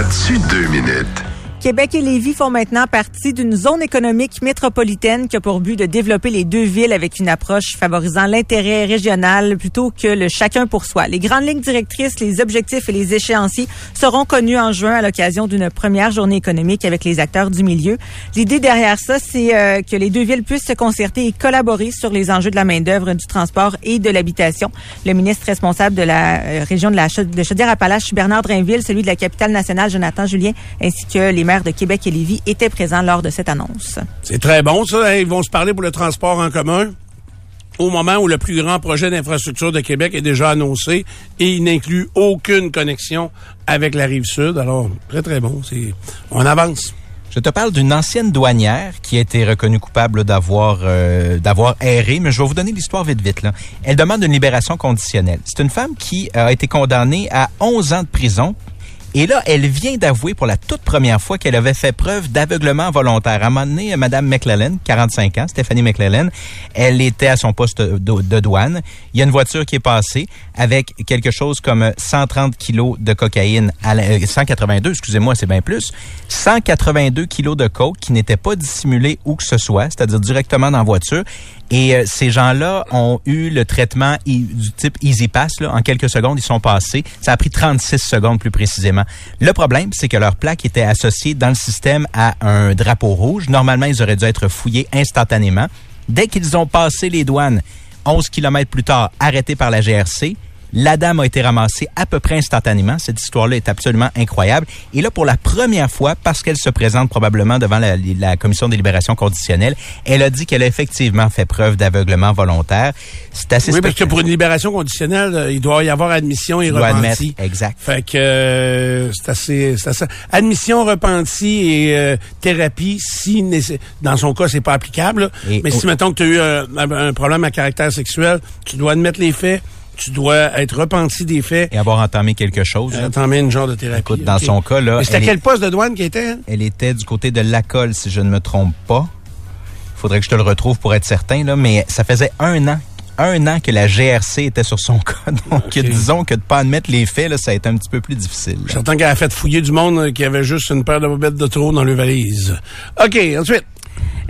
As-tu deux minutes? Québec et Lévis font maintenant partie d'une zone économique métropolitaine qui a pour but de développer les deux villes avec une approche favorisant l'intérêt régional plutôt que le chacun pour soi. Les grandes lignes directrices, les objectifs et les échéanciers seront connus en juin à l'occasion d'une première journée économique avec les acteurs du milieu. L'idée derrière ça, c'est euh, que les deux villes puissent se concerter et collaborer sur les enjeux de la main-d'œuvre, du transport et de l'habitation. Le ministre responsable de la euh, région de la Chaudière-Appalaches, Bernard Drainville, celui de la capitale nationale, Jonathan Julien, ainsi que les de Québec et Lévis étaient présents lors de cette annonce. C'est très bon, ça. Hein. Ils vont se parler pour le transport en commun au moment où le plus grand projet d'infrastructure de Québec est déjà annoncé et il n'inclut aucune connexion avec la rive sud. Alors, très, très bon. C'est, on avance. Je te parle d'une ancienne douanière qui a été reconnue coupable d'avoir euh, d'avoir erré, mais je vais vous donner l'histoire vite vite là. Elle demande une libération conditionnelle. C'est une femme qui a été condamnée à 11 ans de prison et là, elle vient d'avouer pour la toute première fois qu'elle avait fait preuve d'aveuglement volontaire. À un moment donné, Mme McClellan, 45 ans, Stéphanie McClellan, elle était à son poste de, douane. Il y a une voiture qui est passée avec quelque chose comme 130 kilos de cocaïne, à 182, euh, excusez-moi, c'est bien plus, 182 kilos de coke qui n'était pas dissimulé où que ce soit, c'est-à-dire directement dans la voiture. Et euh, ces gens-là ont eu le traitement du type Easy Pass. En quelques secondes, ils sont passés. Ça a pris 36 secondes plus précisément. Le problème, c'est que leur plaque était associée dans le système à un drapeau rouge. Normalement, ils auraient dû être fouillés instantanément. Dès qu'ils ont passé les douanes, 11 kilomètres plus tard, arrêtés par la GRC, la dame a été ramassée à peu près instantanément. Cette histoire-là est absolument incroyable. Et là, pour la première fois, parce qu'elle se présente probablement devant la, commission des libérations conditionnelles, elle a dit qu'elle a effectivement fait preuve d'aveuglement volontaire. C'est assez Oui, parce que pour une libération conditionnelle, euh, il doit y avoir admission et repenti. exact. Fait que euh, c'est assez, assez, Admission, repenti et euh, thérapie, si dans son cas, c'est pas applicable. mais si, mettons que tu as eu un problème à caractère sexuel, tu dois admettre les faits tu dois être repenti des faits. Et avoir entamé quelque chose. Euh, entamé une genre de thérapie. Écoute, dans son cas, là. C'était quel poste de douane qui était? Elle était du côté de Lacolle, si je ne me trompe pas. Faudrait que je te le retrouve pour être certain, là, mais ça faisait un an un an que la GRC était sur son cas. Donc, disons que de pas admettre les faits, là, ça a été un petit peu plus difficile. J'entends qu'elle a fait fouiller du monde euh, qui avait juste une paire de bobettes de trop dans le valise. OK, ensuite.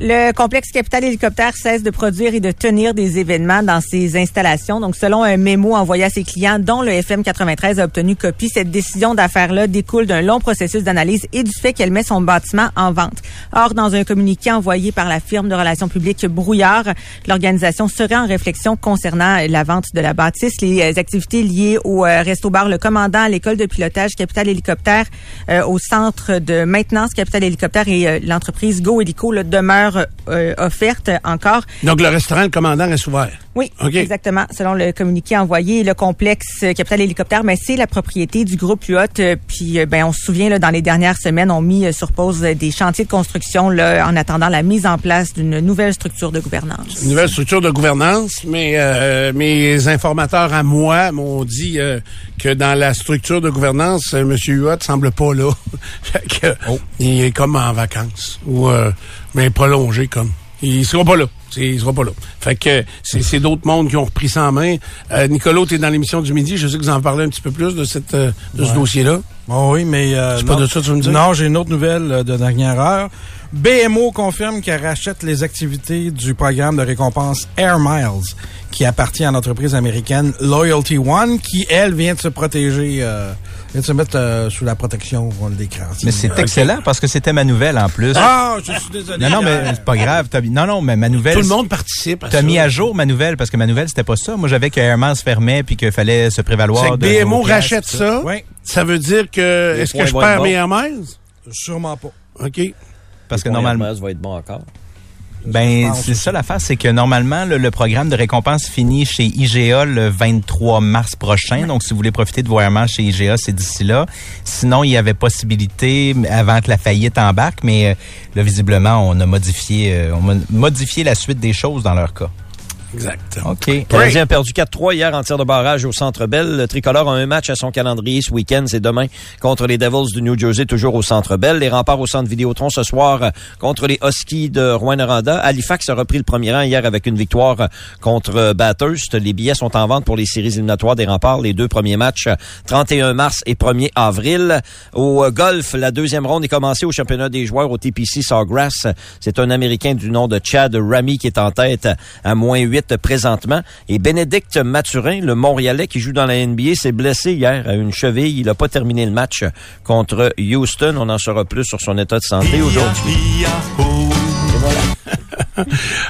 Le complexe Capital Hélicoptère cesse de produire et de tenir des événements dans ses installations. Donc, selon un mémo envoyé à ses clients, dont le FM 93 a obtenu copie, cette décision d'affaire-là découle d'un long processus d'analyse et du fait qu'elle met son bâtiment en vente. Or, dans un communiqué envoyé par la firme de relations publiques Brouillard, l'organisation serait en réflexion concernant la vente de la bâtisse, les activités liées au euh, resto-bar Le Commandant, à l'école de pilotage Capital Hélicoptère, euh, au centre de maintenance Capital Hélicoptère et euh, l'entreprise Go Helico demeurent euh, offerte encore. Donc, le restaurant, le commandant reste ouvert? Oui, exactement. Selon le communiqué envoyé, le complexe Capital Hélicoptère, mais c'est la propriété du groupe UOT. Euh, puis, euh, ben, on se souvient, là, dans les dernières semaines, on mis sur pause des chantiers de construction là, en attendant la mise en place d'une nouvelle structure de gouvernance. Une nouvelle structure de gouvernance, mais mes informateurs à moi m'ont dit que dans la structure de gouvernance, M. Huot semble pas là. Oh. Il est comme en vacances. Ou mais prolongé comme. Il sera pas là. Il sera pas là. Fait que c'est d'autres mondes qui ont repris ça en main. Euh, Nicolas, tu es dans l'émission du midi. Je sais que vous en parlez un petit peu plus de cette euh, de ce dossier-là. Oh oui, mais euh, c'est pas de ça que tu me dis. Non, j'ai une autre nouvelle euh, de dernière heure. BMO confirme qu'elle rachète les activités du programme de récompense Air Miles, qui appartient à l'entreprise américaine Loyalty One, qui elle vient de se protéger de se mettre euh, sous la protection de l'écran. Mais c'est excellent parce que c'était ma nouvelle en plus. Ah, je suis désolé. Non, non, mais c'est pas grave. Non, non, mais ma nouvelle. Tout le monde participe. Tu as mis à jour ma nouvelle parce que ma nouvelle, c'était pas ça. Moi, j'avais que Airman se fermait puis qu'il fallait se prévaloir de. BMO rachète ça. Oui. Ça veut dire que. Est-ce que je perds mes Airmans? Sûrement pas. OK. Parce que normalement. va être bon encore. Ben, c'est ça l'affaire, c'est que normalement, le, programme de récompense finit chez IGA le 23 mars prochain. Donc, si vous voulez profiter de vos chez IGA, c'est d'ici là. Sinon, il y avait possibilité avant que la faillite embarque, mais euh, là, visiblement, on a modifié, euh, on a modifié la suite des choses dans leur cas. Exact. OK. Canadien a perdu 4-3 hier en tir de barrage au Centre Bell. Le tricolore a un match à son calendrier ce week-end. C'est demain contre les Devils du New Jersey, toujours au Centre Bell. Les remparts au Centre Vidéotron ce soir euh, contre les Huskies de Rouen-Noranda. Halifax a repris le premier rang hier avec une victoire euh, contre euh, Bathurst. Les billets sont en vente pour les séries éliminatoires des remparts. Les deux premiers matchs, 31 mars et 1er avril. Au euh, golf, la deuxième ronde est commencée au championnat des joueurs au TPC Sawgrass. C'est un Américain du nom de Chad Ramy qui est en tête à moins 8 présentement. Et Bénédicte Mathurin, le Montréalais qui joue dans la NBA, s'est blessé hier à une cheville. Il n'a pas terminé le match contre Houston. On en saura plus sur son état de santé aujourd'hui.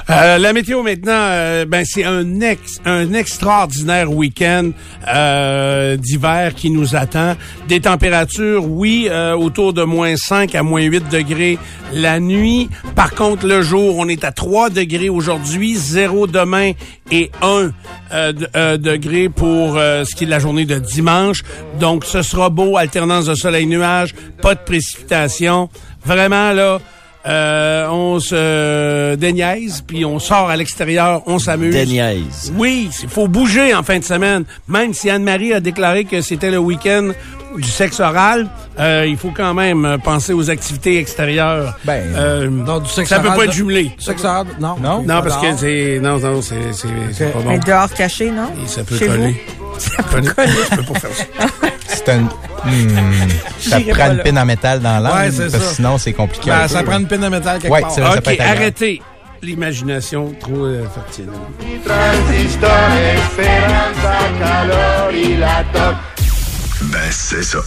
Euh, la météo maintenant, euh, ben c'est un ex, un extraordinaire week-end euh, d'hiver qui nous attend. Des températures, oui, euh, autour de moins 5 à moins 8 degrés la nuit. Par contre, le jour, on est à 3 degrés aujourd'hui, 0 demain et 1 euh, de- euh, degré pour ce qui est de la journée de dimanche. Donc, ce sera beau, alternance de soleil-nuage, pas de précipitation. Vraiment, là... Euh, on se déniaise, puis on sort à l'extérieur, on s'amuse. Déniaise. Oui, il faut bouger en fin de semaine. Même si Anne-Marie a déclaré que c'était le week-end du sexe oral, euh, il faut quand même euh, penser aux activités extérieures. Ben, Euh, Non, du sexe ça peut pas être jumelé. Sexe oral, non. Non? Non, parce que c'est... Non, non, c'est c'est- c'est pas bon. Mais dehors caché, non? Et ça peut Chez coller. vous? Ça peut coller. Je peux pas faire ça. C'est un... Hmm, ça prend une pine en métal dans l'âme, Ouais, parce que sinon c'est compliqué. Ben, un ça peu, prend une pine de métal quelque Ouais, part. vrai. OK, arrêtez. L'imagination trop euh, fertile. Ben, c'est ça.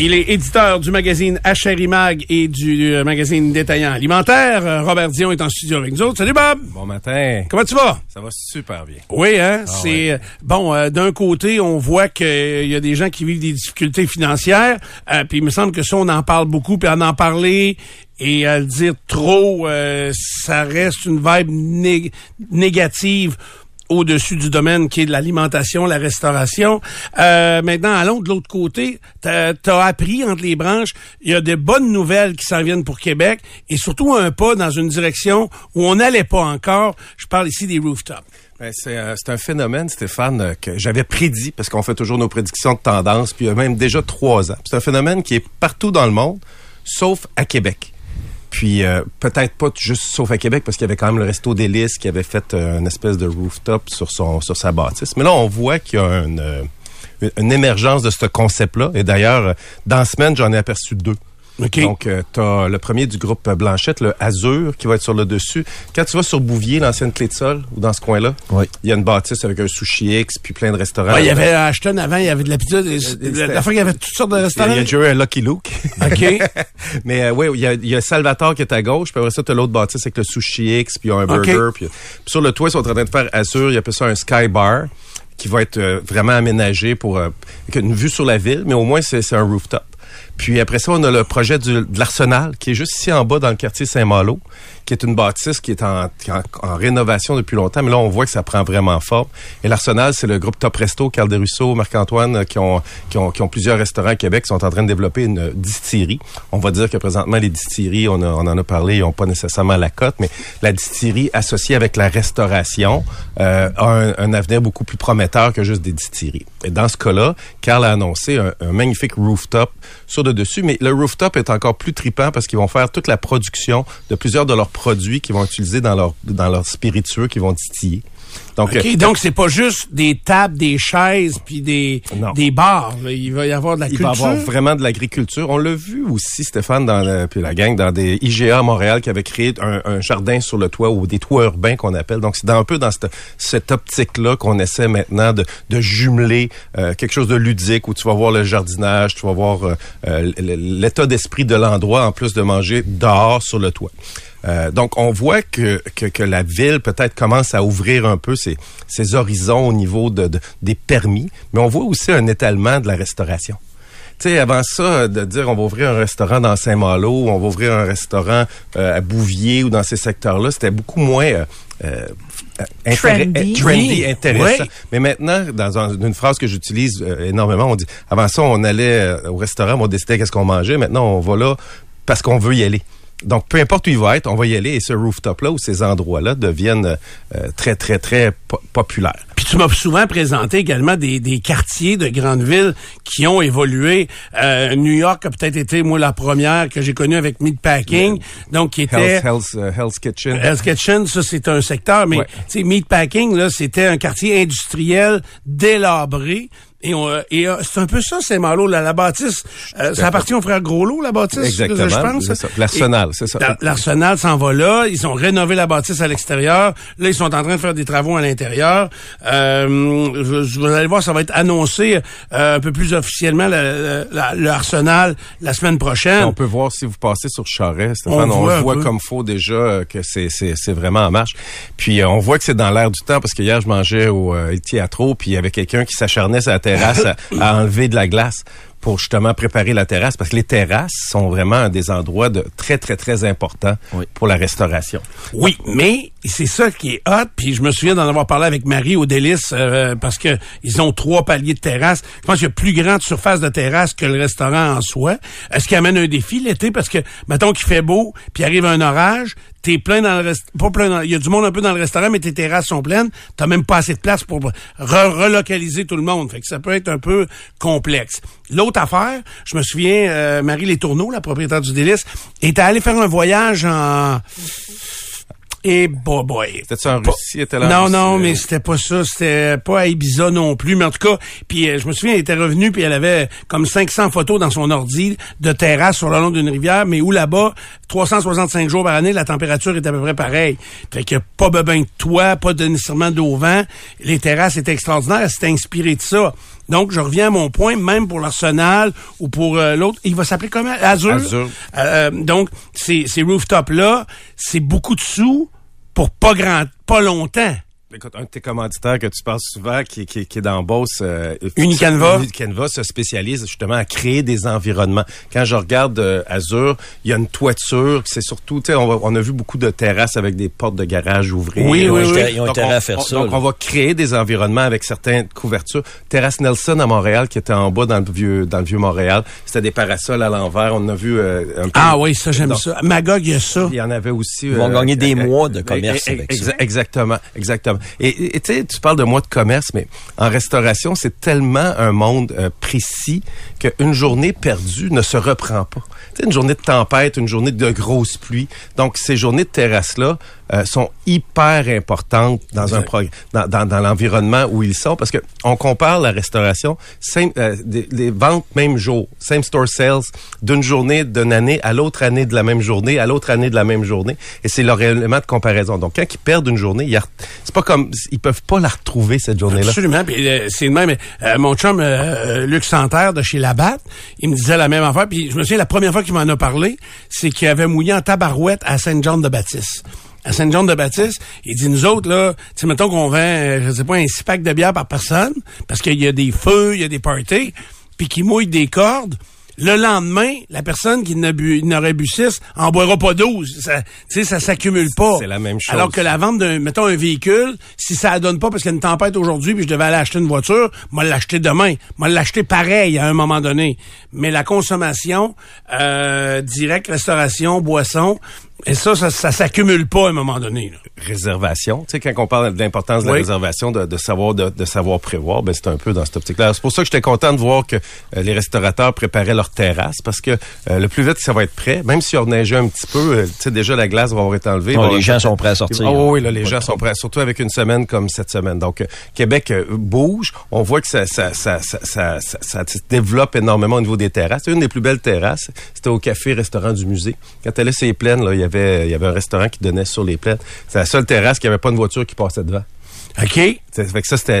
Il est éditeur du magazine Mag et du euh, magazine détaillant alimentaire. Euh, Robert Dion est en studio avec nous autres. Salut Bob! Bon matin. Comment tu vas? Ça va super bien. Oui, hein? c'est euh, bon. D'un côté, on voit qu'il y a des gens qui vivent des difficultés financières. puis il me semble que ça, on en parle beaucoup. Puis en en parler et à le dire trop, ça reste une vibe né- négative au-dessus du domaine qui est de l'alimentation, la restauration. Euh, maintenant, allons de l'autre côté. T'as as appris entre les branches, il y a des bonnes nouvelles qui s'en viennent pour Québec et surtout un pas dans une direction où on n'allait pas encore. Je parle ici des rooftops. Ben, c'est euh, c'est un phénomène, Stéphane, euh, que j'avais prédit, parce qu'on fait toujours nos prédictions de tendance, puis même déjà trois ans. C'est un phénomène qui est partout dans le monde, sauf à Québec. Puis euh, peut-être pas juste sauf à Québec, parce qu'il y avait quand même le Resto d'Hélice qui avait fait euh, une espèce de rooftop sur son sur sa bâtisse. Mais là, on voit qu'il y a une, euh, une- émergence de ce concept-là. Et d'ailleurs, dans la semaine, j'en ai aperçu deux. OK. Donc, euh, tu as le premier du groupe Blanchette, le Azur, qui va être sur le dessus. Quand tu vas sur Bouvier, l'ancienne clé de sol, ou dans ce coin-là, Oui. il y a une bâtisse avec un sushi X, puis plein de restaurants. Ouais, il y avait à Ashton avant, il y avait de la pizza. c'était- La fois, il y avait toutes sortes de restaurants. il y a déjà eu un Lucky Luke. OK. Mais euh, oui, il y a, il y a Salvatore qui est à gauche, puis après ça, tu as l'autre bâtisse avec le sushi X, puis il y a un burger. Puis, puis sur le toit, ils sont en train de faire Azur, il appelle ça un Sky Bar, qui va être euh, vraiment aménagé pour euh, une vue sur la ville, mais au moins, c'est un rooftop. Puis après ça, on a le projet du, de l'Arsenal, qui est juste ici en bas dans le quartier Saint-Malo, qui est une bâtisse qui est en, en, rénovation depuis longtemps, mais là, on voit que ça prend vraiment forme. Et l'Arsenal, c'est le groupe Top Resto, Carl Desruisseaux, Marc-Antoine, euh, qui ont, qui, ont, qui ont plusieurs restaurants à Québec, qui sont en train de développer une distillerie. On va dire que présentement, les distilleries, on, a- on en a parlé, ils n'ont pas nécessairement la cote, mais la distillerie associée avec la restauration euh, a un, un avenir beaucoup plus prometteur que juste des distilleries. Et dans ce cas-là, Carl a annoncé un, un magnifique rooftop sur dessus, mais le rooftop est encore plus tripant parce qu'ils vont faire toute la production de plusieurs de leurs produits qu'ils vont utiliser dans leur dans leurs spiritueux qu'ils vont distiller. Donc, euh, donc c'est pas juste des tables, des chaises, puis des, Non. des bars. là. Il va y avoir de la il culture. va y avoir vraiment de l'agriculture. On l'a vu aussi, Stéphane, dans le- puis la gang, dans des IGA à Montréal qui avait créé un, un jardin sur le toit ou des toits urbains qu'on appelle. Donc, c'est un peu dans cette, cette optique-là qu'on essaie maintenant de, de jumeler euh, quelque chose de ludique où tu vas voir le jardinage, tu vas voir euh, euh, l'état d'esprit de l'endroit en plus de manger dehors sur le toit. Euh, donc, on voit que, que, que la ville peut-être commence à ouvrir un peu ses, ses horizons au niveau de, de- des permis, mais on voit aussi un étalement de la restauration. Tu sais, avant ça, de dire on va ouvrir un restaurant dans Saint-Malo, ou on va ouvrir un restaurant euh, à Bouvier ou dans ces secteurs-là, c'était beaucoup moins euh, euh, Trendy. euh, trendy, intéressant. Oui. Mais maintenant, dans un- une phrase que j'utilise énormément, on dit avant ça, on allait au restaurant, on décidait qu'est-ce qu'on mangeait. Maintenant, on va là parce qu'on veut y aller. Donc, peu importe où il va être, on va y aller et ce rooftop-là ou ces endroits-là deviennent euh, très, très, très po- populaires. Puis tu m'as souvent présenté également des, des quartiers de grandes villes qui ont évolué. Euh, New York a peut-être été, moi, la première que j'ai connue avec Meatpacking, donc qui était... Hell's, Hell's, euh, Kitchen. Hell's Kitchen, ça c'est un secteur, mais Ouais. tu sais, Meatpacking, là, c'était un quartier industriel délabré. Et, euh, et euh, c'est un peu ça, c'est malo là, la bâtisse. euh, ça appartient au frère Groslot, la bâtisse, Exactement, je pense. L'arsenal, c'est ça. la- L'arsenal s'en va là. Ils ont rénové la bâtisse à l'extérieur. Là, ils sont en train de faire des travaux à l'intérieur. Euh, vous allez voir, ça va être annoncé euh, un peu plus officiellement le, le- le Arsenal la semaine prochaine. On peut voir si vous passez sur Charest, Stéphane, On voit comme faut déjà euh, que c'est c'est c'est vraiment en marche. Puis on voit que c'est dans l'air du temps parce que hier je mangeais au euh, Teatro puis il y avait quelqu'un qui s'acharnait sur la terrasse à, à enlever de la glace pour justement préparer la terrasse parce que les terrasses sont vraiment des endroits de très très très importants Oui. pour la restauration. Oui, mais c'est ça qui est hot. Puis je me souviens d'en avoir parlé avec Marie au délice euh, parce que ils ont trois paliers de terrasse. Je pense qu'il y a plus grande surface de terrasse que le restaurant en soi. Est-ce qu'il amène un défi l'été? Parce que mettons qu'il fait beau puis arrive un orage, t'es plein dans le rest... pas plein dans... il y a du monde un peu dans le restaurant mais tes terrasses sont pleines, t'as même pas assez de place pour re- relocaliser tout le monde. Fait que ça peut être un peu complexe. L'autre affaire, je me souviens euh, Marie Les Tourneaux, la propriétaire du délice, était allée faire un voyage en et boy, boy. En Pas- Russie? était là Non, non, mais c'était pas ça. C'était pas à Ibiza non plus. Mais en tout cas, puis euh, je me souviens, elle était revenue, puis elle avait comme 500 photos dans son ordi de terrasse sur le long d'une rivière, mais où là-bas, 365 jours par année, la température est à peu près pareille. Fait que pas besoin de toit, pas de nécessairement d'eau vent. Les terrasses étaient extraordinaires. Elle s'était inspirée de ça. Donc, je reviens à mon point, même pour l'Arsenal ou pour euh, l'autre, il va s'appeler comment? Azure. Azure. Euh, donc, ces, ces rooftops-là, c'est beaucoup de sous pour pas grand, pas longtemps. Écoute, un de tes commanditaires que tu parles souvent, qui, qui, qui est dans Beauce, euh, Unicanva. Unicanva se spécialise justement à créer des environnements. Quand je regarde euh, Azure, il y a une toiture, c'est surtout, tu sais, on, va- on a vu beaucoup de terrasses avec des portes de garage ouvrées. Oui, oui, oui. Ils ont Donc, intérêt on, à faire on- ça. donc, là. on va créer des environnements avec certaines couvertures. Terrasse Nelson à Montréal, qui était en bas dans le vieux, dans le vieux Montréal, c'était des parasols à l'envers. On a vu euh, un peu. Ah oui, ça, j'aime Donc, ça. Magog, il y a ça. il y en avait aussi. Ils vont gagner des euh, mois de euh, commerce euh, avec exa- ça. Exactement, exactement. Et et, tu sais, tu parles de mois de commerce, mais en restauration, c'est tellement un monde euh, précis qu'une journée perdue ne se reprend pas. Tu sais, une journée de tempête, une journée de grosse pluie. Donc, ces journées de terrasse-là euh, sont hyper importantes dans un progr- dans, dans, dans l'environnement où ils sont, parce que on compare la restauration, same- euh, des, les ventes même jour, same store sales, d'une journée d'une année à l'autre année de la même journée, à l'autre année de la même journée, et c'est leur élément de comparaison. Donc, quand ils perdent une journée, c'est pas comme ils peuvent pas la retrouver cette journée-là. Absolument. Euh, c'est le même. euh, mon chum euh, Luc Santerre de chez Labatt, il me disait la même affaire. Puis je me souviens la première fois qu'il m'en a parlé, c'est qu'il avait mouillé en tabarouette à Saint-Jean-de-Baptiste. À Saint-Jean-de-Baptiste, il dit nous autres là, tu mettons qu'on vend, euh, je sais pas, un six pack de bière par personne, parce qu'il y a des feux, il y a des parties, puis qui mouille des cordes. Le lendemain, la personne qui n'aurait bu 6 en boira pas 12. Ça, tu sais, ça s'accumule pas. C'est la même chose. Alors que la vente d'un, mettons, un véhicule, si ça ne donne pas parce qu'il y a une tempête aujourd'hui puis je devais aller acheter une voiture, moi l'acheter demain. Moi l'acheter pareil à un moment donné. Mais la consommation, euh, direct, restauration, boisson, et ça, ça, ça s'accumule pas à un moment donné. là. réservation. Tu sais, quand on parle de l'importance de la réservation, de, de savoir de, de savoir prévoir, ben c'est un peu dans cette optique-là. C'est pour ça que j'étais content de voir que euh, les restaurateurs préparaient leur terrasse, parce que euh, le plus vite que ça va être prêt, même si on neigeait un petit peu, euh, tu sais, déjà la glace va avoir été enlevée. Va avoir les gens sont prêts à sortir. Ah oui, là, les gens sont prêts, surtout avec une semaine comme cette semaine. Donc, euh, Québec euh, bouge. On voit que ça, ça, ça, ça, ça, ça- ça se développe énormément au niveau des terrasses. C'est une des plus belles terrasses. C'était au café-restaurant du musée. Quand elle les plaines, là, il y avait, il y avait un restaurant qui donnait sur les plaines. C'est la seule terrasse qui avait pas une voiture qui passait devant. OK? Ça fait que ça, c'était,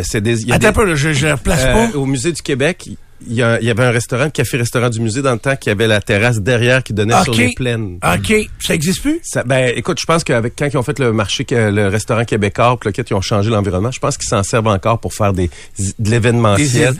Attends un des- peu, là, je, je la replace euh, pas. au musée du Québec, il y, a- il y avait un restaurant, café-restaurant du musée dans le temps qui avait la terrasse derrière qui donnait sur les plaines. OK. Ça existe plus? Ça, ben, écoute, je pense qu'avec quand ils ont fait le marché, le restaurant québécois, puis ils ont changé l'environnement, je pense qu'ils s'en servent encore pour faire des de l'événementiel.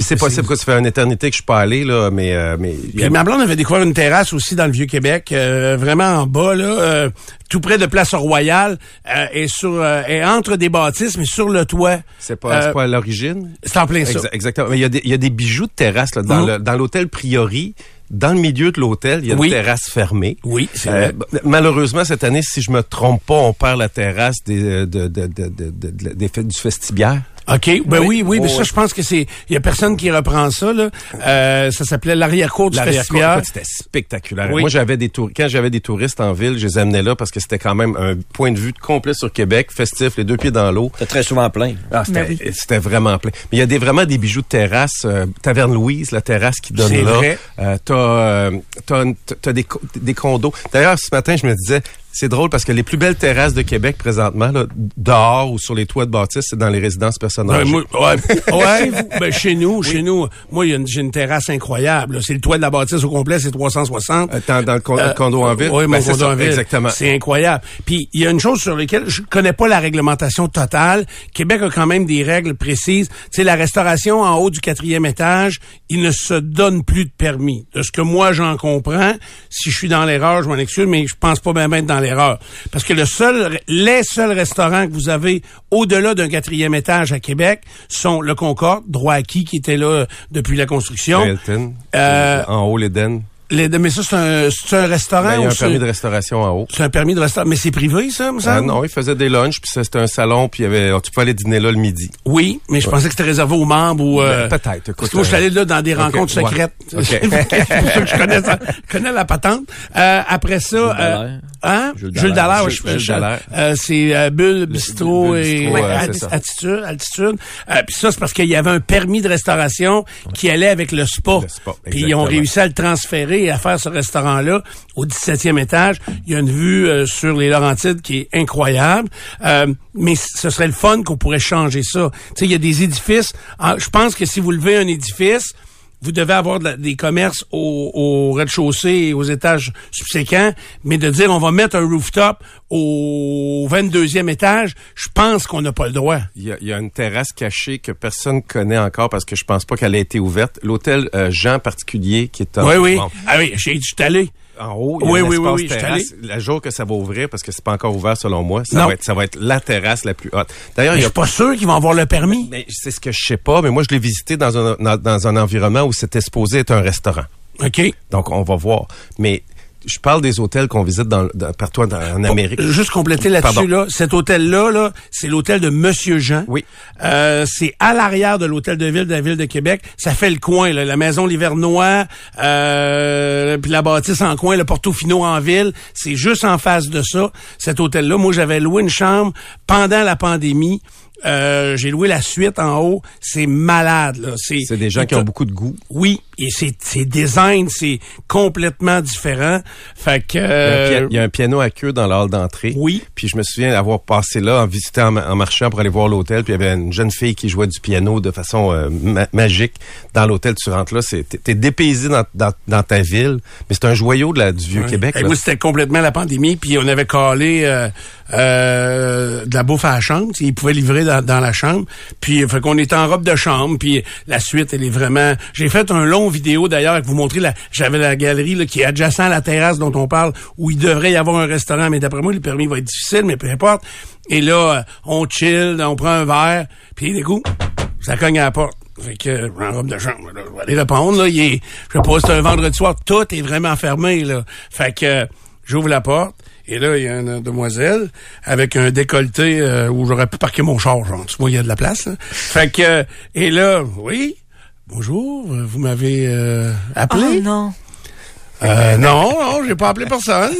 C'est possible que ça fait une éternité que je suis pas allé là, mais euh, mais Puis a- ma blonde avait découvert une terrasse aussi dans le Vieux-Québec, euh, vraiment en bas, là, euh, tout près de Place Royale, euh, et sur euh, et entre des bâtisses, mais sur le toit. c'est pas, Euh, pas à l'origine? C'est en plein ça. Exa- exactement. Mais il y, a des, il y a des bijoux de terrasse là, dans Mhm. le- dans l'hôtel Priori. dans le milieu de l'hôtel, il y a Oui. une terrasse fermée. Oui, c'est Euh, vrai. malheureusement, cette année, si je me trompe pas, on perd la terrasse des, de, de, de, de, du festibiaire. OK. Ben oui, oui, mais Oh, ça, je pense que c'est. Il y a personne qui reprend ça, là. Euh, ça s'appelait l'arrière-cour du festival. c'était spectaculaire. Oui. Moi, j'avais des tour- quand j'avais des touristes en ville, je les amenais là parce que c'était quand même un point de vue complet sur Québec, festif, les deux pieds dans l'eau. C'est très souvent plein. Ah, c'était, Ben oui. c'était vraiment plein. Mais il y a des, vraiment des bijoux de terrasse. euh, Taverne Louise, la terrasse qui donne C'est là. vrai. Euh, t'as, euh, t'as, des, des condos. D'ailleurs, ce matin, je me disais, c'est drôle parce que les plus belles terrasses de Québec présentement, là, dehors ou sur les toits de bâtisse, c'est dans les résidences personnelles. Ouais, moi, ouais, ouais, ben, chez nous, chez nous, moi, j'ai une terrasse incroyable. C'est le toit de la bâtisse au complet, c'est 360. Euh, dans, dans le con- Euh, condo en ville? Oui, Ben, c'est condo ça, en ville. Exactement. C'est incroyable. Puis il y a une chose sur laquelle je connais pas la réglementation totale. Québec a quand même des règles précises. Sais, la restauration en haut du quatrième étage, il ne se donne plus de permis. De ce que moi j'en comprends, si je suis dans l'erreur, je m'en excuse, mais je pense pas bien bien être dans l'erreur. Parce que le seul, les seuls restaurants que vous avez au-delà d'un quatrième étage à Québec sont le Concorde, droit acquis, qui était là depuis la construction. Hilton, Euh, en haut, l'Éden. Les, mais ça, c'est un, c'est un restaurant Ben, il y a ou un permis de restauration en haut. c'est un permis de restaurant. Mais c'est privé, ça, me Ah semble? non, il faisait des lunchs, puis ça, c'était un salon, puis il y avait, tu pouvais aller dîner là le midi. Oui, mais je pensais que c'était réservé aux membres ou... euh, Ben, peut-être, écoute, Parce que moi, je suis euh, allé là dans des rencontres ouais. secrètes. Ok. c'est pour ça que je connais, ça, je connais la patente. Euh, après ça... euh, Dallaire. hein? Jules Jules Dallaire. Dallaire. Jules- Jules euh, c'est euh, Bulle, Bistrot et. Attitude. altitude. Euh, Puis ça, c'est parce qu'il y avait un permis de restauration qui allait avec le spa. Le spa, Puis ils ont réussi à le transférer à faire ce restaurant-là au 17e étage. Il y a une vue euh, sur les Laurentides qui est incroyable. Euh, mais ce serait le fun qu'on pourrait changer ça. Tu sais, il y a des édifices. Ah, Je pense que si vous levez un édifice, vous devez avoir de la- des commerces au, au rez-de-chaussée et aux étages subséquents, mais de dire on va mettre un rooftop au 22e étage, je pense qu'on n'a pas le droit. Il y, a, il y a une terrasse cachée que personne connaît encore parce que je pense pas qu'elle a été ouverte. L'hôtel euh, Jean particulier qui est en, oui, oui. bon, Ah oui, j'ai- je suis allé. En haut. Il y a Oui, un oui, oui, oui, terrasse. Le jour que ça va ouvrir, parce que c'est pas encore ouvert selon moi, ça Non. va être ça va être la terrasse la plus haute. D'ailleurs, je suis pas sûr qu'ils vont avoir le permis. mais c'est ce que je sais pas, mais moi je l'ai visité dans un dans, dans un environnement où c'était supposé être un restaurant. OK. Donc on va voir. Mais je parle des hôtels qu'on visite dans, dans- partout en Amérique. Juste compléter là-dessus, là, cet hôtel-là, là, c'est l'hôtel de Monsieur Jean. Oui. Euh, c'est à l'arrière de l'hôtel de ville de la ville de Québec. Ça fait le coin, là, la maison Livernois, euh, puis la bâtisse en coin, le Portofino en ville. C'est juste en face de ça, cet hôtel-là. Moi, j'avais loué une chambre pendant la pandémie. Euh, j'ai loué la suite en haut. C'est malade, là. C'est C'est des gens qui ont beaucoup de goût. Oui, et c'est c'est design, c'est complètement différent. Fait que Il y, a un euh, il y a un piano à queue dans la hall d'entrée. Oui. Puis je me souviens avoir passé là en visitant en, ma- en marchant pour aller voir l'hôtel. Puis il y avait une jeune fille qui jouait du piano de façon euh, ma- magique dans l'hôtel. Tu rentres là, c'est t'es- dépaysé dans, dans, dans ta ville, mais c'est un joyau de la, du vieux Ouais. Québec. Et là. moi, c'était complètement la pandémie, puis on avait calé euh, euh, de la bouffe à la chambre. Ils pouvaient livrer dans, la chambre. Puis, fait qu'on était en robe de chambre, puis la suite, elle est vraiment... J'ai fait un long vidéo, d'ailleurs, avec vous montrer, la... j'avais la galerie là, qui est adjacent à la terrasse dont on parle, où il devrait y avoir un restaurant, mais d'après moi, le permis va être difficile, mais peu importe. Et là, euh, on chill, on prend un verre, puis des coups, ça cogne à la porte. Fait que, euh, en robe de chambre, là, je vais aller répondre, là, il est, je sais pas, c'est un vendredi soir, tout est vraiment fermé, là. Fait que, euh, j'ouvre la porte, et là, il y a une demoiselle avec un décolleté euh, où j'aurais pu parquer mon char, genre. Tu vois, il y a de la place, là. Fait que, et là, oui, bonjour, vous m'avez euh, appelé? Oh non. Euh, non, non, j'ai pas appelé personne.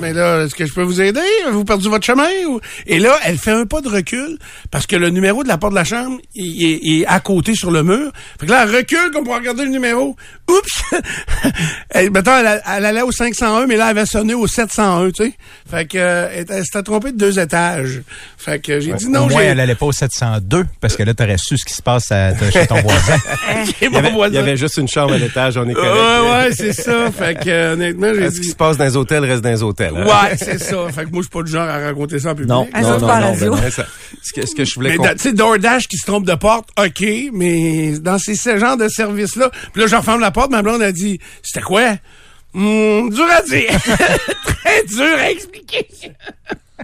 Mais là, est-ce que je peux vous aider? Avez-vous perdu votre chemin? Ou... Et là, elle fait un pas de recul parce que le numéro de la porte de la chambre il, il- il est à côté sur le mur. Fait que là, elle recule comme pour regarder le numéro. Oups! elle, mettons, elle, elle allait au 501, mais là, elle avait sonné au 701, tu sais. Fait que, euh, elle, elle s'était trompée de deux étages. Fait que j'ai dit non, Au moins, elle allait pas au 702, parce que là, t'aurais su ce qui se passe à- chez ton voisin. il, y avait, mon voisin. il y avait juste une chambre à l'étage, on est correct. Ouais, ouais, c'est ça. Fait que, honnêtement, j'ai Ce qui dit... se passe dans les hôtels reste dans les hôtels. hein? Ouais, c'est ça. Fait que moi, je suis pas du genre à raconter ça en public. Non, Ah, non, non, pas non, ben ça- ce, que, ce que je voulais Mais tu sais, DoorDash qui se trompe de porte, OK, mais dans ces, ce genre de service-là, puis là, je referme la porte, ma blonde a dit, c'était quoi? Hum, dur à dire. Très dur à expliquer.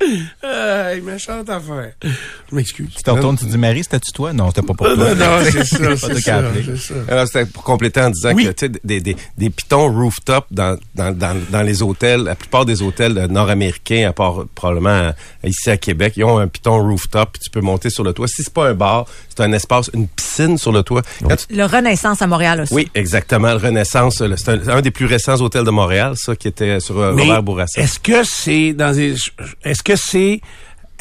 Euh, méchante affaire. Je m'excuse. Tu te retournes, tu dis Marie, c'était-tu toi? Non, c'était pas pour toi. non, c'est ça, c'est ça, ça. Alors, c'était pour compléter en disant Oui. que, tu sais, des, des, des pitons rooftop dans, dans, dans, dans les hôtels, la plupart des hôtels nord-américains, à part probablement euh, ici à Québec, ils ont un piton rooftop, puis tu peux monter sur le toit. Si c'est pas un bar, c'est un espace, une piscine sur le toit. Tu- Le Renaissance à Montréal aussi. oui, exactement. Le Renaissance, c'est un, un des plus récents hôtels de Montréal, ça, qui était sur euh, Mais Robert Bourassa. Est-ce que c'est dans des, est-ce que c'est,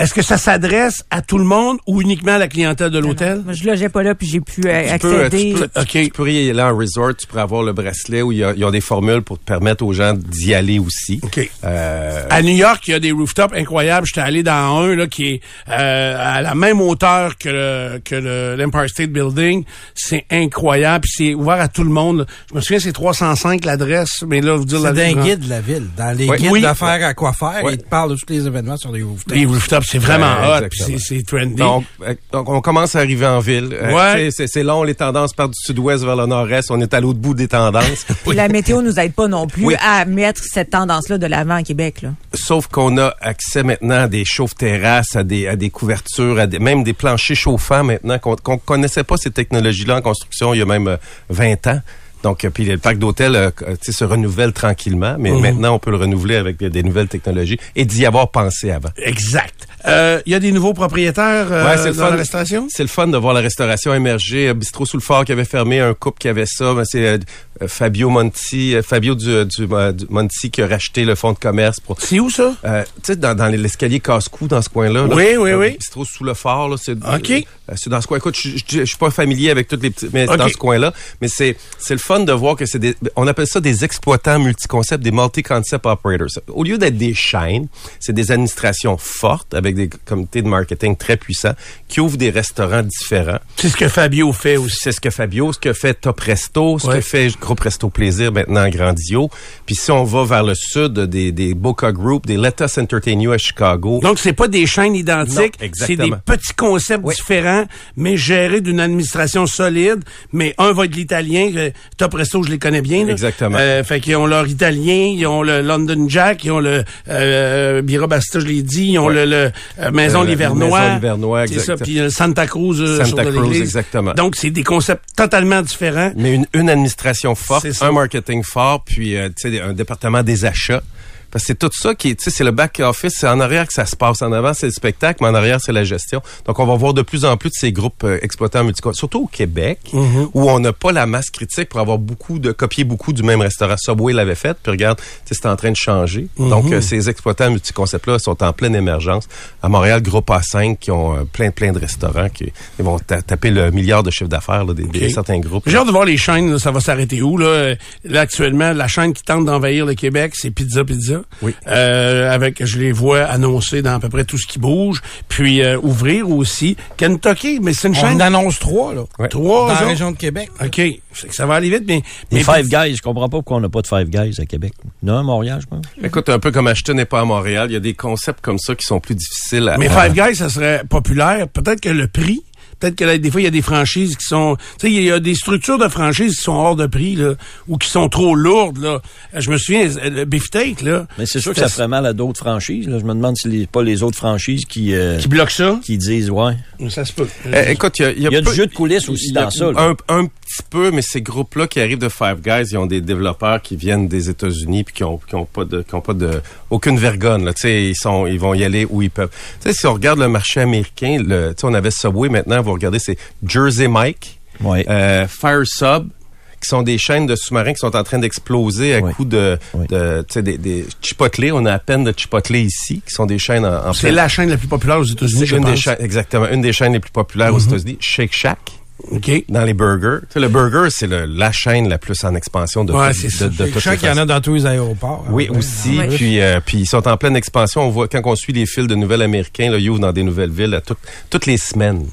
est-ce que ça s'adresse à tout le monde ou uniquement à la clientèle de l'hôtel? Moi, je logeais pas là, puis j'ai pu euh, Tu peux, accéder. tu, peux, Ok. tu, tu pourrais y aller en resort, tu pourrais avoir le bracelet où il y a, des formules pour te permettre aux gens d'y aller aussi. OK. Euh, À New York, il y a des rooftops incroyables. J'étais allé dans un là qui est euh, à la même hauteur que le, que le l'Empire State Building. C'est incroyable. Puis c'est ouvert à tout le monde. Je me souviens, c'est 305 l'adresse, mais là, je vous dire C'est la d'un guide de la ville. Dans les guides Oui. d'affaires à quoi faire, ils te parlent de tous les événements sur les rooftops. Les rooftops, c'est vraiment Ouais, hot. C'est trendy. donc, euh, donc, on commence à arriver en ville. Euh, Ouais. C'est long, les tendances partent du sud-ouest vers le nord-est. On est à l'autre bout des tendances. Puis la météo nous aide pas non plus Oui. à mettre cette tendance-là de l'avant à Québec. Là. Sauf qu'on a accès maintenant à des chauves-terrasses, à des, à des couvertures, à des, même des planchers chauffants maintenant, qu'on qu'on connaissait pas ces technologies-là en construction il y a même euh, 20 ans. Donc, euh, puis le parc d'hôtel euh, tu sais, se renouvelle tranquillement, mais maintenant, on peut le renouveler avec des, des nouvelles technologies et d'y avoir pensé avant. Exact. Euh, Il y a des nouveaux propriétaires euh, Ouais, c'est le dans la restauration? C'est le fun de voir la restauration émerger. Euh, Bistrot sous le fort qui avait fermé, un couple qui avait ça. Ben, c'est euh, euh, Fabio Monti, euh, Fabio du, du, euh, du Monti qui a racheté le fonds de commerce pour C'est où ça? Euh, tu sais, dans, dans l'escalier casse-cou, dans ce coin-là. là, Oui, oui, euh, oui. Bistrot sous le fort, là. C'est, OK. euh, c'est dans ce coin. Écoute, je, suis pas familier avec toutes les petites, mais OK. dans ce coin-là. Mais c'est, c'est le fun de voir que c'est des, on appelle ça des exploitants multi-concepts, des multi-concept operators. Au lieu d'être des chaînes, c'est des administrations fortes avec des comités de marketing très puissants qui ouvrent des restaurants différents. C'est ce que Fabio fait aussi. C'est ce que Fabio, ce que fait Top Resto, ce Ouais. que fait Groupe Resto Plaisir maintenant Grandio. Puis si on va vers le sud, des, des Boca Group, des Let Us Entertain You à Chicago. Donc, c'est pas des chaînes identiques. C'est exactement. des petits concepts différents, mais gérés d'une administration solide. Mais un va être l'italien. euh, Top Resto, je les connais bien. là. Exactement. Euh, fait qu'ils ont leur italien, ils ont le London Jack, ils ont le euh, Bira Basta, je l'ai dit, ils ont Ouais. le, le, euh, Maison Euh, Livernois. Maison Livernois, C'est ça, puis Santa Cruz Santa sur Cruz, exactement. Donc, c'est des concepts totalement différents. Mais une, une administration forte, un marketing fort, puis euh, un département des achats. Parce que c'est tout ça qui est, tu sais, c'est le back office, c'est en arrière que ça se passe. En avant, c'est le spectacle, mais en arrière, c'est la gestion. Donc, on va voir de plus en plus de ces groupes euh, exploitants multicodes, surtout au Québec, Mm-hmm. où on n'a pas la masse critique pour avoir beaucoup de, copier beaucoup du même restaurant. Subway l'avait fait, puis regarde, tu sais, c'est en train de changer. Mm-hmm. Donc, euh, ces exploitants multiconcepts-là sont en pleine émergence. À Montréal, Groupe A5, qui ont euh, plein, plein de restaurants, qui vont ta- taper le milliard de chiffre d'affaires, des, des- certains groupes. J'ai hâte de voir les chaînes, là, ça va s'arrêter où, là? Là, actuellement, la chaîne qui tente d'envahir le Québec, c'est Pizza Pizza. Oui. Euh, avec, je les vois annoncer dans à peu près tout ce qui bouge. Puis, euh, ouvrir aussi Kentucky, mais c'est une On chaîne... en annonce trois, là. Ouais. Trois, Dans la région de Québec. OK. C'est que ça va aller vite, mais... Les mais Five Guys, je comprends pas pourquoi on n'a pas de Five Guys à Québec. Non, à Montréal, je pense. Écoute, un peu comme Ashton n'est pas à Montréal, il y a des concepts comme ça qui sont plus difficiles à... Mais Five Guys, ça serait populaire. Peut-être que le prix... Peut-être que là, des fois, il y a des franchises qui sont... Tu sais, il y a des structures de franchises qui sont hors de prix, là, ou qui sont trop lourdes, là. Je me souviens, euh, le Beefsteak, là... Mais c'est sûr que ça ferait mal à d'autres franchises. Là. Je me demande si les, pas les autres franchises qui, euh, Qui bloque ça. qui disent, ouais. Ça se peut. Eh, écoute, il y a, il y a Il y a peu- du jeu de coulisses aussi il y a dans ça. là. Un, un petit peu, mais ces groupes-là qui arrivent de Five Guys, ils ont des développeurs qui viennent des États-Unis puis qui ont, qui ont pas de, qui ont pas de, aucune vergogne. Là, tu sais, ils sont, ils vont y aller où ils peuvent. Tu sais, si on regarde le marché américain, le, tu sais, on avait Subway. Maintenant, vous regardez, c'est Jersey Mike, euh, Fire Sub, qui sont des chaînes de sous-marins qui sont en train d'exploser à Oui. coup de, Oui. de tu sais, des, des Chipotle. On a à peine de Chipotle ici, qui sont des chaînes en, en C'est la chaîne la plus populaire aux États-Unis, je une pense. exactement, une des chaînes les plus populaires aux États-Unis, Shake Shack OK. dans les burgers. Tu sais, le burger, c'est le- la chaîne la plus en expansion de, Ouais, de, c'est de, ça. de Je sais qu'il y en a dans tous les aéroports. Oui, Ah, aussi. Ouais. Puis, euh, puis ils sont en pleine expansion. On voit quand on suit les fils de nouvelles américains, là, ils ouvrent dans des nouvelles villes toutes les semaines.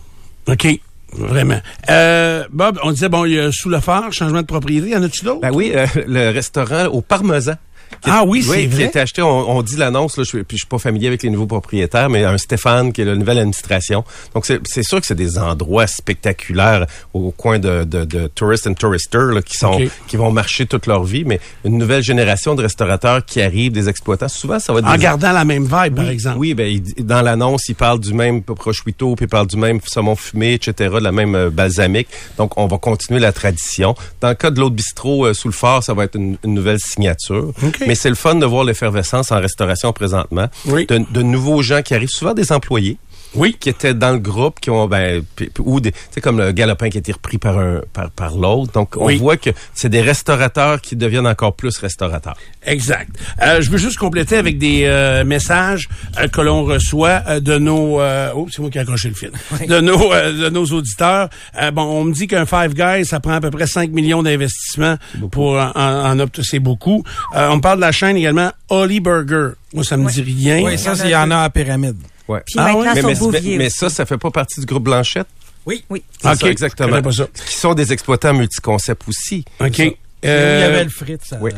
OK. Vraiment. Euh, Bob, on disait, bon, il y a sous le phare, changement de propriété. Y en a-tu d'autres? Ben oui, euh, le restaurant au Parmesan qui- Ah oui, c'est qui vrai. a été acheté. On, on dit l'annonce, là, je, suis- puis je suis pas familier avec les nouveaux propriétaires, mais un Stéphane qui est la nouvelle administration. Donc c'est c'est sûr que c'est des endroits spectaculaires au coin de, de, de tourist and tourister là, qui sont qui vont marcher toute leur vie, mais une nouvelle génération de restaurateurs qui arrivent, des exploitants. Souvent, ça va être En des gardant la même vibe, par exemple. Oui, ben, il dans l'annonce, il parle du même prosciutto, puis il parle du même saumon fumé, etc., de la même euh, balsamique. Donc, on va continuer la tradition. Dans le cas de l'autre bistrot euh, sous le phare, ça va être une, une nouvelle signature. Mais c'est le fun de voir l'effervescence en restauration présentement. Oui. De, de nouveaux gens qui arrivent, souvent des employés Oui. qui étaient dans le groupe, qui ont ben ou des, tu sais comme le galopin qui a été repris par un par, par l'autre. Donc on Oui. voit que c'est des restaurateurs qui deviennent encore plus restaurateurs. Exact. Euh, je veux juste compléter avec des euh, messages euh, que l'on reçoit euh, de nos... Euh, oh, c'est moi qui ai accroché le fil. De nos euh, de nos auditeurs. Euh, bon, on me dit qu'un Five Guys, ça prend à peu près 5 millions d'investissements pour en, en, C'est beaucoup. Euh, on me parle de la chaîne également Holly Burger. Moi, ça me dit rien. Oui, ça, c'est- il y en a à Pyramide. Ouais. Puis Ah maintenant, mais, sur mais, Bouvier mais aussi. ça, ça fait pas partie du groupe Blanchette? Oui. Oui. C'est OK, ça, exactement. Qui sont des exploitants multiconcepts aussi. OK. Il y Euh, avait le Fritz. oui.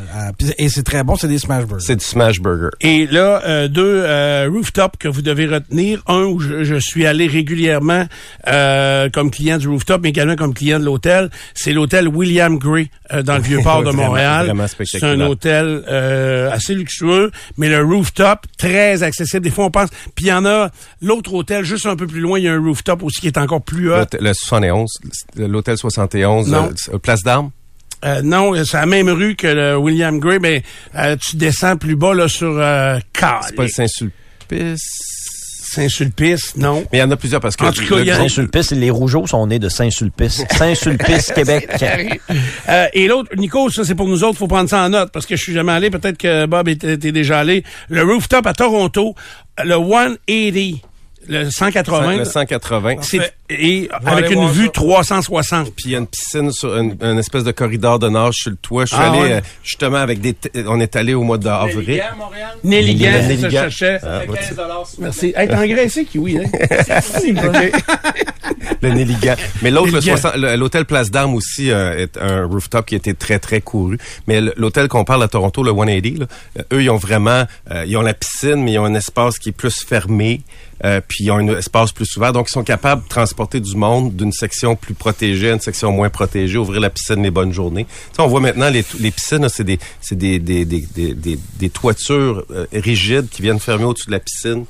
et c'est très bon, c'est des smash burgers. C'est du smash burger. Et là, euh, deux euh, rooftops que vous devez retenir. Un où je, je suis allé régulièrement euh, comme client du rooftop, mais également comme client de l'hôtel. C'est l'hôtel William Gray euh, dans le Vieux-Port de Montréal. C'est un hôtel euh, assez luxueux, mais le rooftop, très accessible. Des fois, on pense... Puis il y en a l'autre hôtel, juste un peu plus loin, il y a un rooftop aussi qui est encore plus haut. Le 71, l'hôtel 71, Non. euh, place d'armes? Euh, non, c'est la même rue que le William Gray, mais euh, tu descends plus bas là sur euh, C'est pas le Saint-Sulpice? Saint-Sulpice, non. Mais il y en a plusieurs parce que En tout cas, le il y a- Saint-Sulpice, les Rougeaux sont nés de Saint-Sulpice. Saint-Sulpice, Québec. Euh, et l'autre, Nico, ça c'est pour nous autres, faut prendre ça en note parce que je suis jamais allé. Peut-être que Bob était, était déjà allé. Le rooftop à Toronto, le 180, le 180, le 180. c'est et avec une vue ça. 360. Puis il y a une piscine sur une, une espèce de corridor de nage sur le toit. Je suis Ah allé ouais? euh, justement avec des. t- On est allé au mois d'avril. Nelligan, c'est ça que je Nelligan. cherchais. Ah, bah, Merci. Hey, t'es engraissé, Kiwi, hein? Le Nelligan. Mais l'autre, le Nelligan. 60 le- l'hôtel Place d'Armes aussi euh, est un rooftop qui a été très très couru. Mais l'hôtel qu'on parle à Toronto, le 180, là, euh, eux ils ont vraiment, euh, ils ont la piscine, mais ils ont un espace qui est plus fermé. Euh, puis ils ont un espace plus ouvert, donc ils sont capables de transporter du monde d'une section plus protégée à une section moins protégée, ouvrir la piscine les bonnes journées. Tu sais, on voit maintenant les, les piscines, là, c'est des, c'est des, des, des, des, des- des toitures euh, rigides qui viennent fermer au-dessus de la piscine.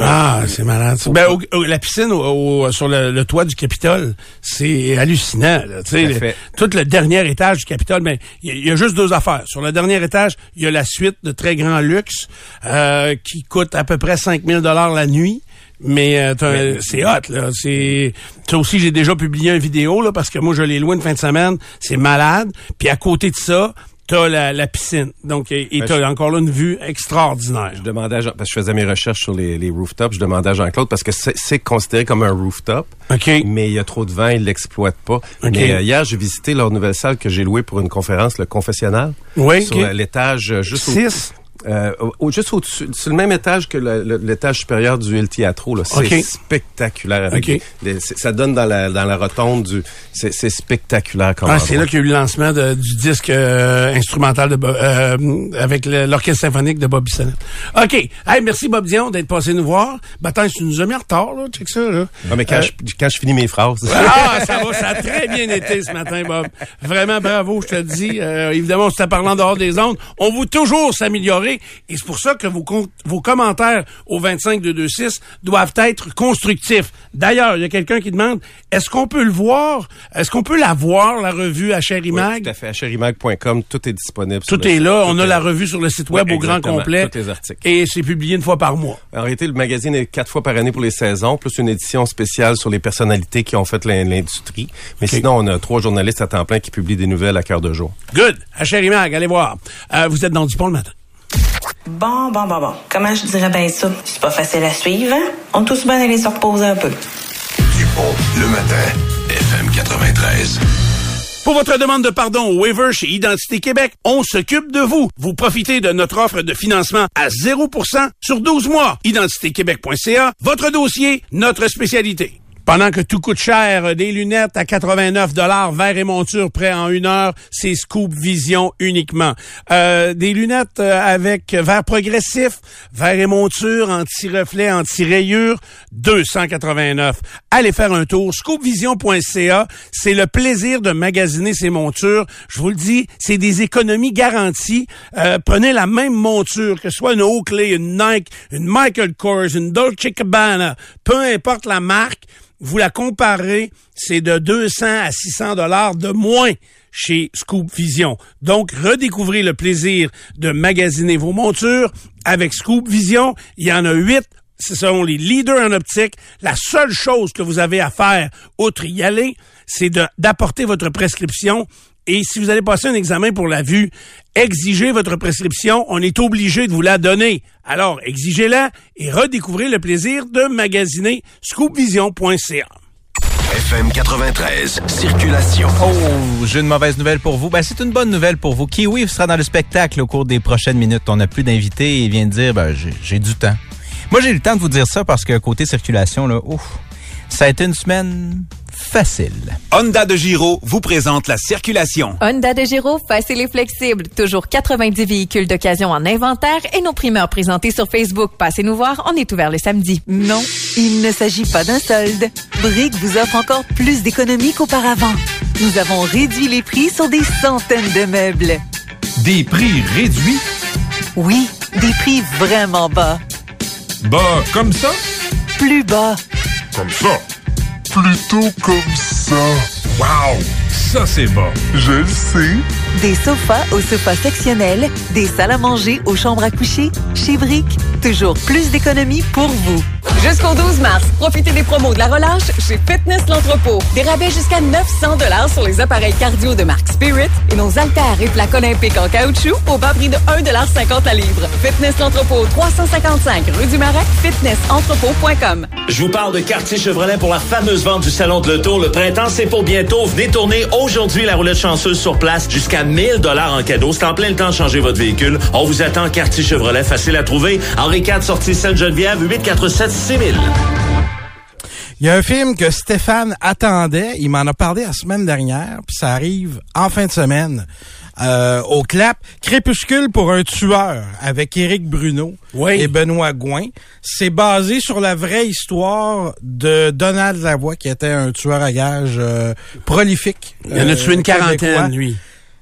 Ah, c'est malade. ça. Ben, au- au- la piscine au- au- sur le, le toit du Capitole, c'est hallucinant. Là, tu sais, Tout le- tout le dernier étage du Capitole, mais il y, a- il y a juste deux affaires. Sur le dernier étage, il y a la suite de très grand luxe euh, qui coûte à peu près 5000 dollars la nuit. Mais euh, c'est hot, là. C'est ça aussi, j'ai déjà publié une vidéo là parce que moi je l'ai loin de fin de semaine. C'est malade. Puis à côté de ça, t'as la, la piscine. Donc et Ben, t'as je- encore là une vue extraordinaire. Je demandais à Jean, parce que je faisais mes recherches sur les, les rooftops, je demandais à Jean-Claude parce que c'est considéré comme un rooftop, Ok. mais il y a trop de vent, ils l'exploitent pas. OK. Mais euh, hier, j'ai visité leur nouvelle salle que j'ai louée pour une conférence, le confessionnal, Oui. sur ok. la- l'étage euh, juste au, Six? Euh, au- juste au-dessus, sur le même étage que l'étage supérieur du El Teatro. là. C'est spectaculaire. avec OK. les- c'est- ça donne dans la, dans la rotonde du... C'est c'est spectaculaire Ah, c'est là qu'il y a eu le lancement de- du disque euh, instrumental de euh, avec l'orchestre symphonique de Bob Bissonnette. OK. Hey, merci Bob Dion d'être passé nous voir. Ben, attends, tu nous as mis en retard, là. Check ça, là. Ah, mais quand, Euh, je, quand je finis mes phrases... Ah, ça va, ça a très bien été ce matin, Bob. Vraiment bravo, je te le dis. Euh, évidemment, on parlant dehors des ondes. On veut toujours s'améliorer et c'est pour ça que vos, com- vos commentaires au 25226 doivent être constructifs. D'ailleurs, il y a quelqu'un qui demande, est-ce qu'on peut le voir? Est-ce qu'on peut la voir, la revue à Cherry Oui, tout à fait. À cherimag.com, tout est disponible. Tout est site. là. Tout On a est la revue sur le site web Oui, au grand complet. Tous les articles. Et c'est publié une fois par mois. En réalité, le magazine est quatre fois par année pour les saisons, plus une édition spéciale sur les personnalités qui ont fait l'in- l'industrie. Mais sinon, on a trois journalistes à temps plein qui publient des nouvelles à cœur de jour. Good. À Cherry Mag, allez voir. Euh, vous êtes dans Dupont le matin. Bon, bon, bon, bon. Comment je dirais bien ça? C'est pas facile à suivre, hein? On est tous bien d'aller se reposer un peu. Dupont, le matin, FM 93. Pour votre demande de pardon au waiver chez Identité Québec, on s'occupe de vous. Vous profitez de notre offre de financement à 0% sur 12 mois. IdentitéQuébec.ca, votre dossier, notre spécialité. Pendant que tout coûte cher, euh, des lunettes à 89 dollars, verre et monture prêt en une heure, c'est Scoop Vision uniquement. Euh, des lunettes euh, avec verre progressif, verre et monture, anti-reflet, anti-rayure, 289. Allez faire un tour, scoopvision.ca, c'est le plaisir de magasiner ces montures. Je vous le dis, c'est des économies garanties. Euh, prenez la même monture, que ce soit une Oakley, une Nike, une Michael Kors, une Dolce Gabbana, peu importe la marque, vous la comparez, c'est de 200 à 600 dollars de moins chez Scoop Vision. Donc, redécouvrez le plaisir de magasiner vos montures avec Scoop Vision. Il y en a huit. Ce sont les leaders en optique. La seule chose que vous avez à faire, outre y aller, c'est d'apporter votre prescription. Et si vous allez passer un examen pour la vue, exigez votre prescription. On est obligé de vous la donner. Alors, exigez-la et redécouvrez le plaisir de magasiner scoopvision.ca. FM 93, circulation. Oh, j'ai une mauvaise nouvelle pour vous. Ben, c'est une bonne nouvelle pour vous. Kiwi sera dans le spectacle au cours des prochaines minutes. On n'a plus d'invités et il vient de dire, ben, j'ai- j'ai du temps. Moi, j'ai eu le temps de vous dire ça parce que côté circulation, là, ouf, ça a été une semaine facile. Honda de Giro vous présente la circulation. Honda de Giro, facile et flexible. Toujours 90 véhicules d'occasion en inventaire et nos primeurs présentés sur Facebook. Passez nous voir, on est ouvert le samedi. Non, il ne s'agit pas d'un solde. Brick vous offre encore plus d'économies qu'auparavant. Nous avons réduit les prix sur des centaines de meubles. Des prix réduits? Oui, des prix vraiment bas. Bah, comme ça? Plus bas. Comme ça? Plutôt comme ça. Wow! Ça, c'est bas. Je le sais. Des sofas aux sofas sectionnels, des salles à manger aux chambres à coucher. Chez Brick, toujours plus d'économies pour vous. Jusqu'au 12 mars, profitez des promos de la relâche chez Fitness L'Entrepôt. Des rabais jusqu'à 900 sur les appareils cardio de marque Spirit et nos haltères et plaques olympiques en caoutchouc au bas prix de 1,50 la livre. Fitness L'Entrepôt, 355 rue du Marais, fitnessentrepôt.com. Je vous parle de Quartier Chevrolet pour la fameuse vente du Salon de l'Auto. Le printemps, c'est pour bientôt. Venez tourner aujourd'hui la roulette chanceuse sur place jusqu'à 1000 dollars en cadeau. C'est en plein le temps de changer votre véhicule. On vous attend Quartier Chevrolet, facile à trouver. Henri IV, sortie Sainte-Geneviève, 847 6000. Il y a un film que Stéphane attendait. Il m'en a parlé la semaine dernière, puis ça arrive en fin de semaine. Euh, au clap, Crépuscule pour un tueur avec Éric Bruno et Benoît Gouin. C'est basé sur la vraie histoire de Donald Lavoie, qui était un tueur à gages euh, prolifique. Il en a euh, tué une quarantaine, québécois. lui.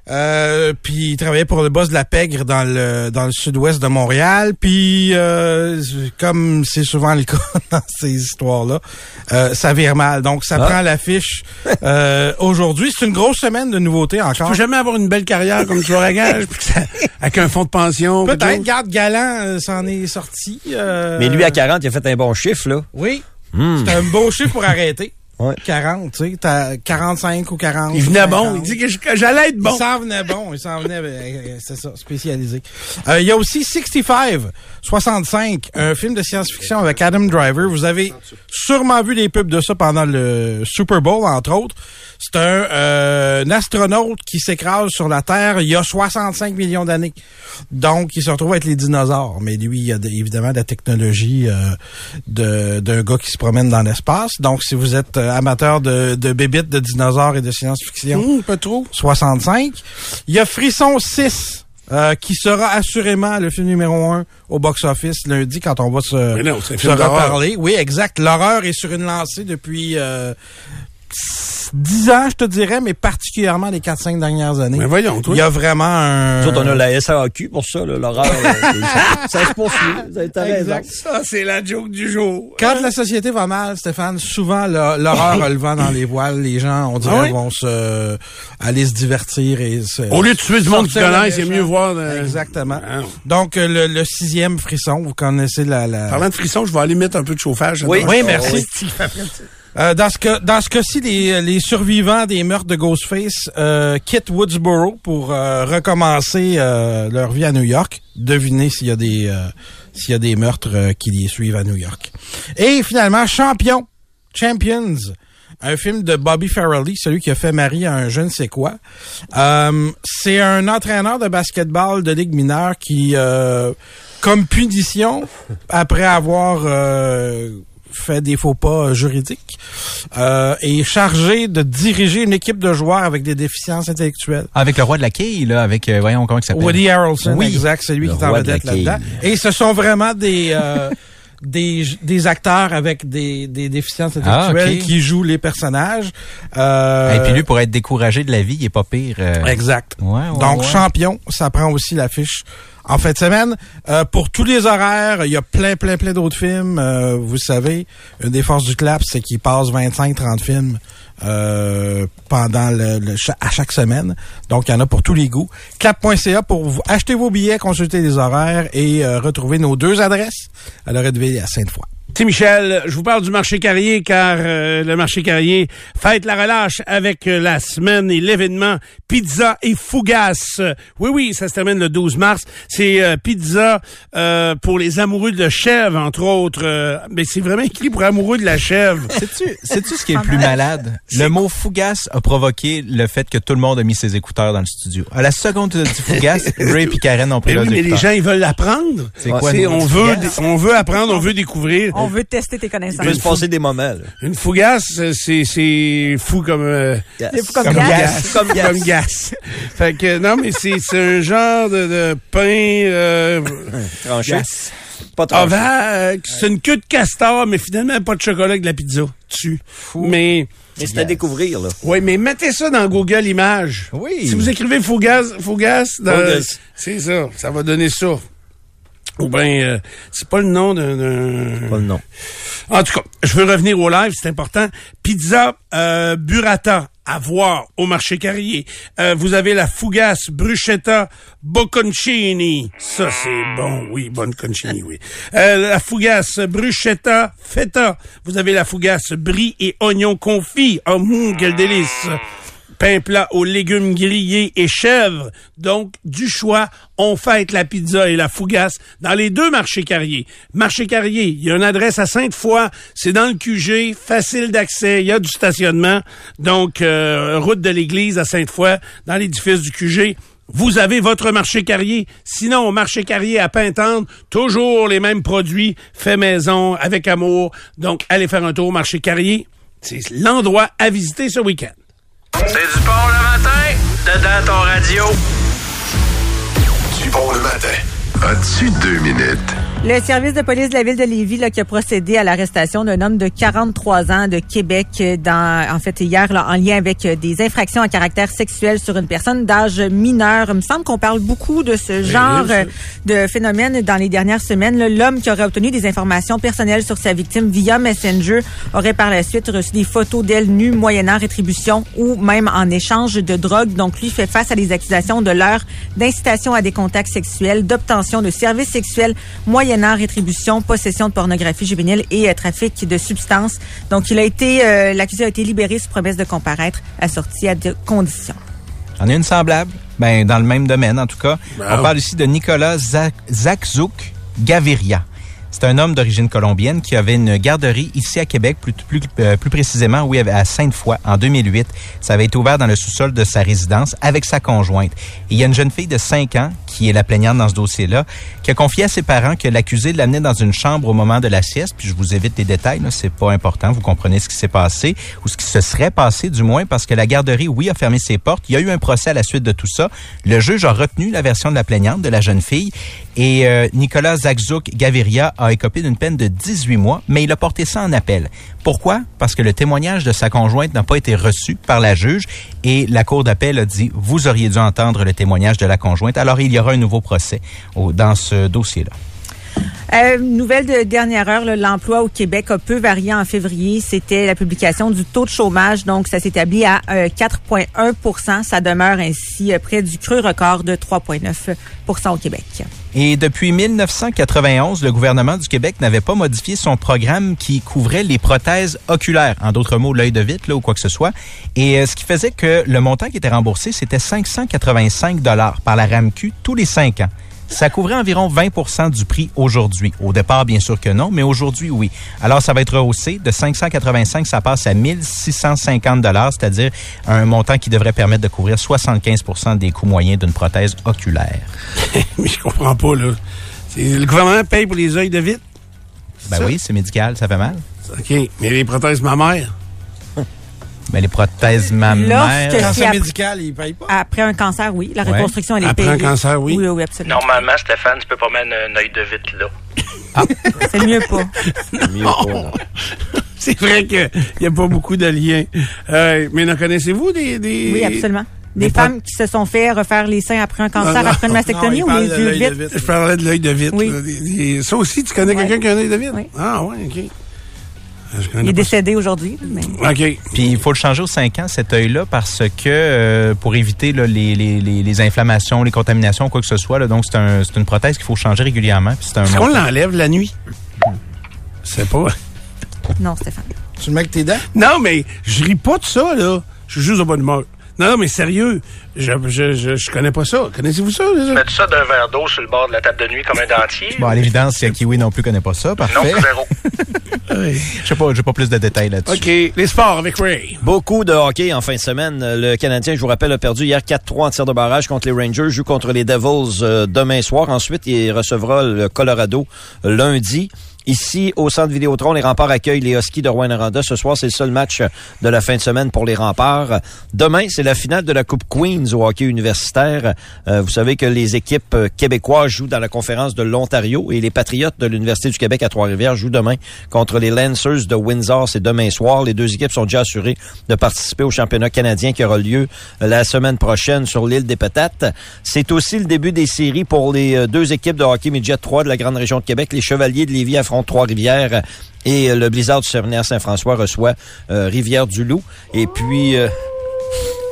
Euh, puis il travaillait pour le boss de la pègre dans le dans le sud-ouest de Montréal. Puis euh, comme c'est souvent le cas dans ces histoires-là, euh, ça vire mal. Donc ça Ah. prend l'affiche euh, aujourd'hui. C'est une grosse semaine de nouveautés encore. Faut jamais avoir une belle carrière comme à gage, avec un fonds de pension. Peut-être. Garde Galant euh, s'en est sorti. euh, Mais lui, à 40, il a fait un bon chiffre, là. Oui. Hmm. C'est un beau chiffre pour arrêter. 40, tu sais, t'as 45 ou 40. Il venait 50. bon. Il dit que j'allais être bon. Il s'en venait bon. Il s'en venait, euh, euh, c'est ça, spécialisé. Euh, il y a aussi 65, 65, un film de science-fiction avec Adam Driver. Vous avez sûrement vu des pubs de ça pendant le Super Bowl, entre autres. C'est un, euh, un astronaute qui s'écrase sur la Terre il y a 65 millions d'années. Donc, il se retrouve avec les dinosaures. Mais lui, il a de- évidemment de la technologie euh, de- d'un gars qui se promène dans l'espace. Donc, si vous êtes euh, amateur de, de bébites, de dinosaures et de science-fiction, pas trop. 65. Il y a Frisson 6. euh, qui sera assurément le film numéro un au box-office lundi quand on va se, non, se reparler. Oui, exact. L'horreur est sur une lancée depuis euh, 10 ans, je te dirais, mais particulièrement les 4-5 dernières années. Mais voyons, toi. Il y a vraiment un... Nous autres, on a la SAQ pour ça, là, l'horreur. c'est- ça, se poursuit. Vous avez raison. Exact. Ça, c'est la joke du jour. Quand la société va mal, Stéphane, souvent l'horreur a le vent dans les voiles. Les gens, on dirait, Ah oui? vont se aller se divertir et se, Au lieu de tuer du monde qui connaissent, c'est mieux voir. euh, Exactement. Ah. Donc euh, le, le sixième frisson, vous connaissez la. la... Parlant de frisson, je vais aller mettre un peu de chauffage. Oui, merci. Oui. Euh, dans ce cas, dans ce cas-ci, les, les survivants des meurtres de Ghostface euh, quittent Woodsboro pour euh, recommencer euh, leur vie à New York. Devinez s'il y a des euh, s'il y a des meurtres qui les suivent à New York. Et finalement, Champion, Champions, un film de Bobby Farrelly, celui qui a fait Marie à un je ne sais quoi. Euh, c'est un entraîneur de basketball de ligue mineure qui, euh, comme punition, après avoir euh, fait des faux pas euh, juridiques, euh, est chargé de diriger une équipe de joueurs avec des déficiences intellectuelles. Avec le roi de la quille, là, avec, euh, voyons, comment il s'appelle? Woody Harrelson, Oui. exact, c'est lui Le qui est en vedette là-dedans. Et ce sont vraiment des... euh, Des, des acteurs avec des, des déficiences Ah, intellectuelles qui jouent les personnages. Euh, Et puis lui, pour être découragé de la vie, il est pas pire. euh, Exact. Ouais, ouais, Donc, ouais. champion, ça prend aussi l'affiche en fin de semaine. Euh, pour tous les horaires, il y a plein, plein, plein d'autres films. Euh, vous savez, une des forces du clap, c'est qu'il passe 25-30 films euh, pendant le, le- à chaque semaine. Donc, il y en a pour tous les goûts. Clap.ca pour acheter vos billets, consulter les horaires et euh, retrouver nos deux adresses à Loretteville et à Sainte-Foy. C'est Michel, je vous parle du marché carrier car euh, le marché carrier fête la relâche avec euh, la semaine et l'événement Pizza et Fougasse. Oui, oui, ça se termine le 12 mars. C'est euh, pizza euh, pour les amoureux de chèvre, entre autres. Euh, mais c'est vraiment écrit pour amoureux de la chèvre. Sais-tu sais-tu ce qui est le plus malade? Le mot fougasse a provoqué le fait que tout le monde a mis ses écouteurs dans le studio. À la seconde du fougasse, Ray et Karen ont pris Mais leurs oui, mais les gens, ils veulent l'apprendre. C'est quoi, C'est- on veut, on veut apprendre, on veut découvrir. On veut tester tes connaissances. Il peut se passer des moments, là. Une fougasse, euh, c'est c'est fou comme euh, Yes. C'est fou comme gaz, Comme gaz. comme gaz. fait que non, mais c'est c'est un genre de, de pain euh, Tranché. Pas tranché. c'est une queue de castor, mais finalement pas de chocolat avec de la pizza dessus. Mais Mais c'est à découvrir, là. oui, mais mettez ça dans Google Images. Oui. Si vous écrivez fougasse, fougasse, dans- Fougasse. c'est ça, ça va donner ça. Ou bien, euh, c'est pas le nom d'un-. Pas le nom. En tout cas, je veux revenir au live, c'est important. Pizza euh, burrata à voir au marché carrier. Euh, vous avez la fougasse bruschetta bocconcini. Ça, c'est bon, oui, bocconcini, oui. Euh, la fougasse bruschetta feta. Vous avez la fougasse brie et oignons confits. Oh, mou, quel délice! Pain plat aux légumes grillés et chèvre. Donc, du choix, on fête la pizza et la fougasse dans les deux marchés carriers. Marché carrier, il y a une adresse à Sainte-Foy, c'est dans le QG, facile d'accès, il y a du stationnement. Donc, euh, route de l'église à Sainte-Foy, dans l'édifice du QG. Vous avez votre marché carrier. Sinon, au marché carrier à Pintendre, toujours les mêmes produits, fait maison, avec amour. Donc, allez faire un tour au marché carrier. C'est l'endroit à visiter ce week-end. C'est du pont le matin, dedans ton radio. Du bon le matin. As-tu deux minutes? Le service de police de la ville de Lévis là, qui a procédé à l'arrestation d'un homme de 43 ans de Québec euh, dans en fait hier là, en lien avec euh, des infractions à caractère sexuel sur une personne d'âge mineur. Il me semble qu'on parle beaucoup de ce genre euh, de phénomène dans les dernières semaines. L'homme qui aurait obtenu des informations personnelles sur sa victime via Messenger aurait par la suite reçu des photos d'elle nue moyennant rétribution ou même en échange de drogue. Donc lui fait face à des accusations de l'heure d'incitation à des contacts sexuels, d'obtention de services sexuels moyennant rétribution, possession de pornographie juvénile et euh, trafic de substances. Donc il a été euh, l'accusé a été libéré sous promesse de comparaître assorti à de conditions. On a une semblable, ben dans le même domaine en tout cas. Wow. On parle ici de Nicolas Zak- Zakzouk Gaviria. C'est un homme d'origine colombienne qui avait une garderie ici à Québec, plus, plus, euh, plus précisément, oui, à Sainte-Foy, en 2008. Ça avait été ouvert dans le sous-sol de sa résidence avec sa conjointe. Et il y a une jeune fille de 5 ans, qui est la plaignante dans ce dossier-là, qui a confié à ses parents que l'accusé l'amenait dans une chambre au moment de la sieste. Puis je vous évite les détails, c'est pas important. Vous comprenez ce qui s'est passé, ou ce qui se serait passé du moins, parce que la garderie, oui, a fermé ses portes. Il y a eu un procès à la suite de tout ça. Le juge a retenu la version de la plaignante, de la jeune fille, et euh, Nicolas Zakzouk Gaviria a écopé d'une peine de 18 mois, mais il a porté ça en appel. Pourquoi? Parce que le témoignage de sa conjointe n'a pas été reçu par la juge et la Cour d'appel a dit, vous auriez dû entendre le témoignage de la conjointe. Alors, il y aura un nouveau procès dans ce dossier-là. Euh, nouvelle de dernière heure, l'emploi au Québec a peu varié en février. C'était la publication du taux de chômage, donc ça s'établit à euh, 4,1% Ça demeure ainsi euh, près du creux record de 3,9% au Québec. Et depuis 1991, le gouvernement du Québec n'avait pas modifié son programme qui couvrait les prothèses oculaires, en d'autres mots, l'œil de vitre ou quoi que ce soit. Et euh, ce qui faisait que le montant qui était remboursé, c'était 585 dollars par la RAMQ tous les cinq ans. Ça couvrait environ 20% du prix aujourd'hui. Au départ, bien sûr que non, mais aujourd'hui, oui. Alors, ça va être rehaussé. De 585, ça passe à 1650 dollars, c'est-à-dire un montant qui devrait permettre de couvrir 75% des coûts moyens d'une prothèse oculaire. Mais je comprends pas, là. Le gouvernement paye pour les œils de vitre? Ben Ça? oui, c'est médical, ça fait mal. OK. Mais les prothèses mammaires? Mais les prothèses Lorsque mammaires. c'est Cancer après- médical, il paye pas? Après un cancer, oui. La Ouais. reconstruction, elle est Après payée. un cancer, oui. Oui, oui, absolument. Normalement, Stéphane, tu peux pas mettre un œil de vite là. C'est mieux pas. Mieux pas. C'est vrai qu'il n'y a pas beaucoup de liens. Euh, mais en connaissez-vous des, des... Oui, absolument. Des des femmes qui se sont fait refaire les seins après un cancer, Non, après une mastectomie Non, ou les de yeux de vite. Je parlais de l'œil de vite. Oui. Ça aussi, tu connais Ouais. quelqu'un qui a un œil de vite? Oui. Ah, ouais, OK. Connais Il est pas décédé aujourd'hui. mais-. OK. Puis il faut le changer aux 5 ans, cet œil-là, parce que euh, pour éviter là, les, les, les, les inflammations, les contaminations, quoi que ce soit, là, donc c'est un, c'est une prothèse qu'il faut changer régulièrement. Puis c'est un Est-ce qu'on l'enlève la nuit? C'est pas... Non, Stéphane. Tu le mets avec tes dents? Non, mais je ris pas de ça, là. Je suis juste de bonne humeur. Non, non, mais sérieux, je, je, je, je connais pas ça. Connaissez-vous ça? Mets ça d'un verre d'eau sur le bord de la table de nuit comme un dentier. Bon, à l'évidence, si Kiwi non plus connaît pas ça, non, parfait. zéro. Je sais pas, j'ai pas plus de détails là-dessus. OK, les sports avec Ray. Beaucoup de hockey en fin de semaine. Le Canadien, je vous rappelle, a perdu hier 4-3 en tir de barrage contre les Rangers, joue contre les Devils euh, demain soir. Ensuite, il recevra le Colorado lundi. Ici, au centre Vidéotron, les remparts accueillent les Huskies de Rouen-Noranda. Ce soir, c'est le seul match de la fin de semaine pour les remparts. Demain, c'est la finale de la Coupe Au hockey universitaire. Euh, vous savez que les équipes euh, québécoises jouent dans la conférence de l'Ontario et les Patriotes de l'Université du Québec à Trois-Rivières jouent demain contre les Lancers de Windsor. C'est demain soir. Les deux équipes sont déjà assurées de participer au championnat canadien qui aura lieu euh, la semaine prochaine sur l'île des Patates. C'est aussi le début des séries pour les deux équipes de hockey midget 3 de la grande région de Québec. Les Chevaliers de Lévis affrontent Trois-Rivières et le Blizzard du Séminaire-Saint-François reçoit euh, Rivière-du-Loup. Et puis...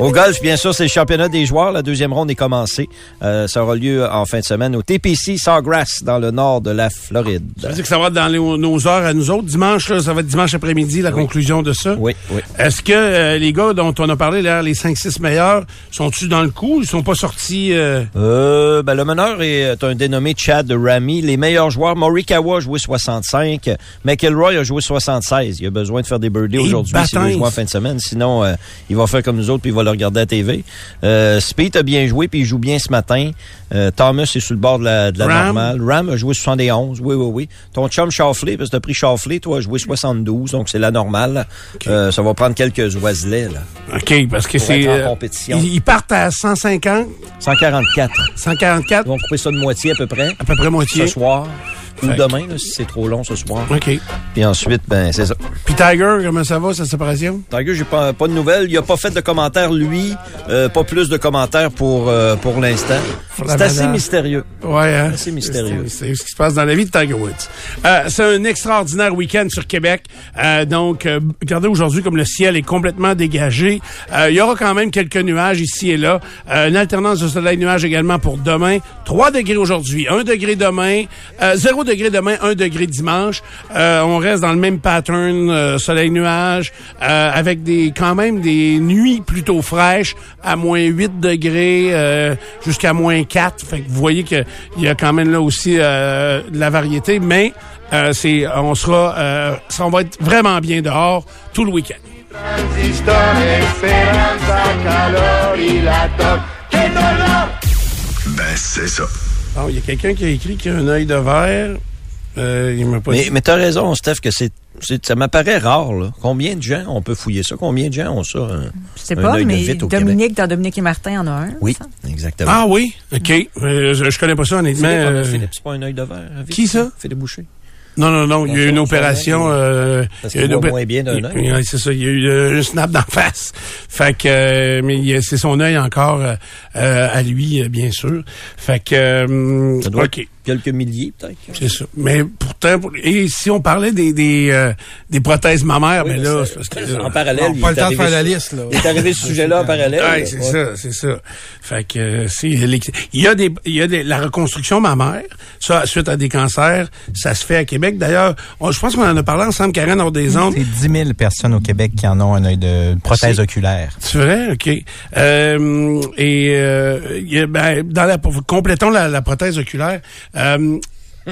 au golf, bien sûr, c'est le championnat des joueurs. La deuxième ronde est commencée. Euh, ça aura lieu en fin de semaine au TPC Sawgrass, dans le nord de la Floride. Ça veut dire que ça va être dans les- nos heures à nous autres. Dimanche, là, ça va être dimanche après-midi, la conclusion de ça. Oui, oui. Est-ce que euh, les gars dont on a parlé, là, les 5-6 meilleurs, sont-tu dans le coup? Ils sont pas sortis... euh, Euh, ben, le meneur est un dénommé Chad Ramy. Les meilleurs joueurs, Morikawa a joué 65. McElroy a joué 76. Il a besoin de faire des birdies aujourd'hui s'il veut jouer en fin de semaine. Sinon, il va faire comme nous autres puis il va le regarder à TV. Euh, Speed a bien joué puis il joue bien ce matin. Euh, Thomas est sur le bord de la, de la Ram. normale. Ram a joué 71. Oui, oui, oui. Ton chum Shafley, parce que t'as pris Shafley, toi, a joué 72. Donc, c'est la normale. Euh, ça va prendre quelques oiselets, là. OK, parce que c'est... compétition. ils, partent à 150, 144. 144, Ils vont couper ça de moitié à peu près. à peu près moitié. ce soir ou Fait demain, là, si c'est trop long ce soir. OK. Puis ensuite, ben c'est ça. Puis Tiger, comment ça va, sa séparation? Tiger, j'ai pas, pas de nouvelles. Il a pas fait de commentaires, lui. Euh, pas plus de commentaires pour, euh, pour l'instant. C'est assez mystérieux. Ouais, hein? Assez mystérieux. C'est ce qui se passe dans la vie de Tiger Woods. Euh, c'est un extraordinaire week-end sur Québec. Euh, donc, euh, regardez aujourd'hui comme le ciel est complètement dégagé. Euh, il y aura quand même quelques nuages ici et là. Euh, une alternance de soleil-nuage également pour demain. 3 degrés aujourd'hui, 1 degré demain, euh, 0 degré demain, 1 degré dimanche. Euh, on reste dans le même pattern euh, soleil-nuage euh, avec des quand même des nuits plutôt fraîches à moins 8 degrés euh, jusqu'à moins 4. Fait que vous voyez qu'il y a quand même là aussi euh, de la variété, mais euh, c'est on sera euh, ça, on va être vraiment bien dehors tout le week-end. Ben, c'est ça. Bon, il y a quelqu'un qui a écrit qu'il a un œil de verre. Euh, il pas Mais, dit. mais t'as raison, Steph, que c'est- ça m'apparaît rare. Là. Combien de gens, on peut fouiller ça? Combien de gens ont ça? un- Je sais pas, mais vite au Québec? Dominique, dans Dominique et Martin, en a un. Oui, exactement. Ah oui, ok. Euh, je, je connais pas ça honnêtement. Philippe, Euh, Philippe, c'est pas un œil de verre. Qui ça? Philippe? Boucher. Non, non, non, il y a eu une opération. œil, euh, Parce il y a qu'il une voit opé- moins bien d'un il- œil. oui, c'est ça, il y a eu euh, un snap d'en face. Fait que, euh, mais il y a- c'est son œil encore euh, euh, à lui, euh, bien sûr. Fait que, euh, Ça doit ok. Quelques milliers, peut-être. C'est ça. Mais pourtant, pour- et si on parlait des des, euh, des prothèses mammaires, Oui, mais là, c'est parce que En parallèle, Non, il pas est le temps de arrivé faire la liste, là. Il est arrivé ce sujet-là en parallèle. Ouais, c'est Ouais. ça, c'est ça. Fait que euh, c'est il y a des il y a des, la reconstruction mammaire, ça suite à des cancers, ça se fait à Québec. D'ailleurs, on- je pense qu'on en a parlé ensemble Karen hors des ondes. C'est 10 000 personnes au Québec qui en ont un œil de prothèse oculaire. C'est vrai, ok. Euh, et euh, il y a- ben, dans la complétons la, la prothèse oculaire. Euh,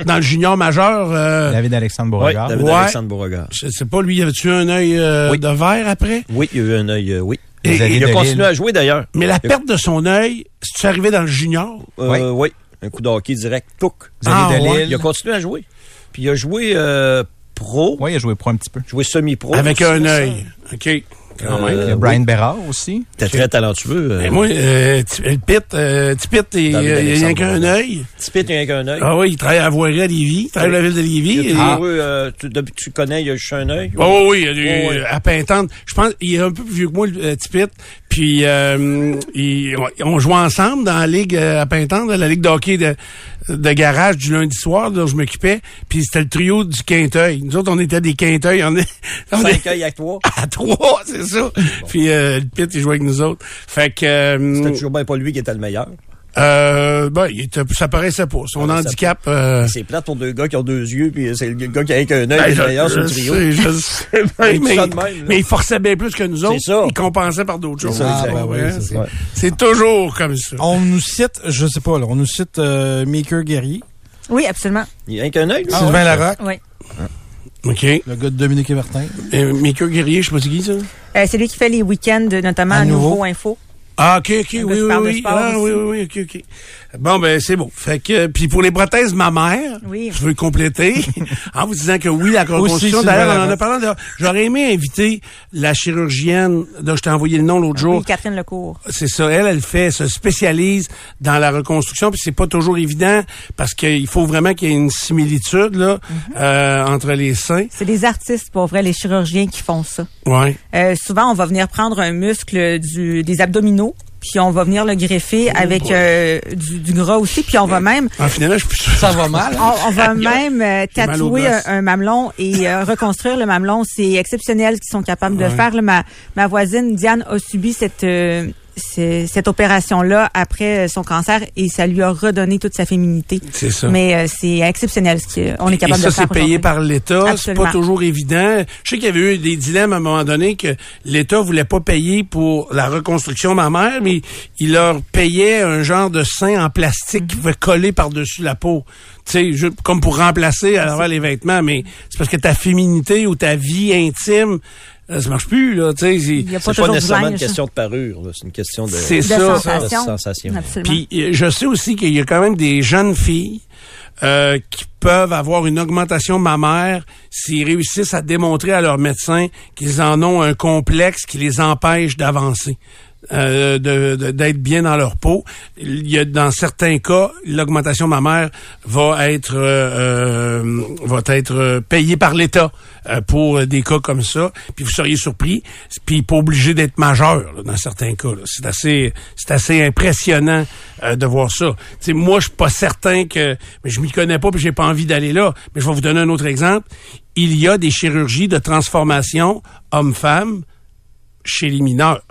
dans le junior majeur, euh, David Alexandre Oui, Beauregard. David Ouais. Alexandre Beauregard. je sais pas, lui, avait-tu un œil euh, Oui. de verre après? Oui, il y a eu un œil, euh, oui. Et- Il a continué à jouer d'ailleurs. Mais la perte de son œil, c'est arrivé dans le junior? Euh, oui. Un coup de hockey direct. Touc. Ah, ouais. Il a continué à jouer. Puis il a joué euh, pro. Oui, il a joué pro un petit peu. Joué semi-pro. Avec un œil. OK. Quand même. Il y a Brian Berard aussi. T'es très talentueux. euh. Mais moi, euh, T- le Pit, euh, Tipit, il il David y a qu'un œil. Tipit, il y a qu'un œil. Ah oui, il travaille à la voirie à Lévis. Il travaille à la ville de Lévis. Il Et- a toujours eu, euh, tu, depuis que tu connais, il a juste un œil. Oh oui, il a du- Oh, oui. à Pintante. Je pense il est un peu plus vieux que moi, euh, Tipit. Puis euh, il- on jouait ensemble dans la ligue euh, à Pintante, la ligue de hockey de, de garage du lundi soir dont je m'occupais. Puis c'était le trio du Quinteuil. Nous autres, on était des Quinteuils. On est, on Cinq est- à toi. à trois, c'est ça. Puis euh, le Pit, il jouait avec nous autres. Fait que... euh, C'était toujours bien pas lui qui était le meilleur. Euh, ben, il était, ça paraissait pas. Son handicap... euh, C'est plate pour deux gars qui ont deux yeux, puis c'est le gars qui a qu'un œil Ben, meilleur sur le trio. sais, je sais mais, ça de même, mais il forçait bien plus que nous autres. C'est ça. Il compensait par d'autres choses. Ah, ben Ouais, c'est toujours comme ça. On nous cite, je sais pas, là, on nous cite euh, Maker Guerrier, Oui, absolument. Il y a qu'un œil, lui. Sylvain Larocque, Oui. OK. le gars de Dominique et Martin. Euh, Maker Guerrier, je sais pas c'est qui, ça? Euh, c'est lui qui fait les week-ends, notamment À. Nouveau Info. Ah, OK, OK, Un oui, gars qui oui, parle de oui. sport Ah, oui, aussi. oui, oui, OK, OK. Bon, ben, c'est bon. Fait que, puis pour les prothèses mammaires, Oui. je veux compléter, en vous disant que oui, la reconstruction, d'ailleurs, on en a parlé, de- j'aurais aimé inviter la chirurgienne, dont je t'ai envoyé le nom l'autre jour, Oui, Catherine Lecourt. c'est ça. Elle, elle fait, se spécialise dans la reconstruction, puis c'est pas toujours évident parce qu'il faut vraiment qu'il y ait une similitude là euh, entre les seins. C'est des artistes, pour vrai, les chirurgiens qui font ça. Ouais. Euh, souvent, on va venir prendre un muscle du, des abdominaux, puis on va venir le greffer avec euh, du, du gras aussi, puis on va même En finalement, je suis. Ça va mal. hein? on, on va même euh, tatouer un, mamelon et euh, reconstruire le mamelon. C'est exceptionnel ce qu'ils sont capables de faire. Là, ma, ma voisine Diane a subi cette euh, cette opération-là après son cancer et ça lui a redonné toute sa féminité. C'est ça. Mais euh, c'est exceptionnel ce qu'on est Et capable ça, de faire. c'est payé par l'État. C'est pas toujours évident. Je sais qu'il y avait eu des dilemmes à un moment donné que l'État voulait pas payer pour la reconstruction mammaire, mais il leur payait un genre de sein en plastique qui pouvait coller par-dessus la peau. Tu sais, comme pour remplacer à travers les vêtements, mais c'est parce que ta féminité ou ta vie intime, euh, ça marche plus, là. Tu sais, c'est- Il y a pas pas nécessairement une linge. question de parure, c'est une question de, ça. sensation. de sensation. Absolument. Puis euh, je sais aussi qu'il y a quand même des jeunes filles euh, qui peuvent avoir une augmentation mammaire s'ils réussissent à démontrer à leur médecin qu'ils en ont un complexe qui les empêche d'avancer. Euh, d'être bien dans leur peau. Il y a dans certains cas, l'augmentation mammaire va être euh, euh, va être euh, payée par l'État euh, pour des cas comme ça. Puis vous seriez surpris, puis pas obligé d'être majeur là, dans certains cas. C'est assez c'est assez impressionnant de voir ça. Moi je suis pas certain que mais je m'y connais pas puis j'ai pas envie d'aller là. Mais je vais vous donner un autre exemple. Il y a des chirurgies de transformation homme-femme chez les mineurs.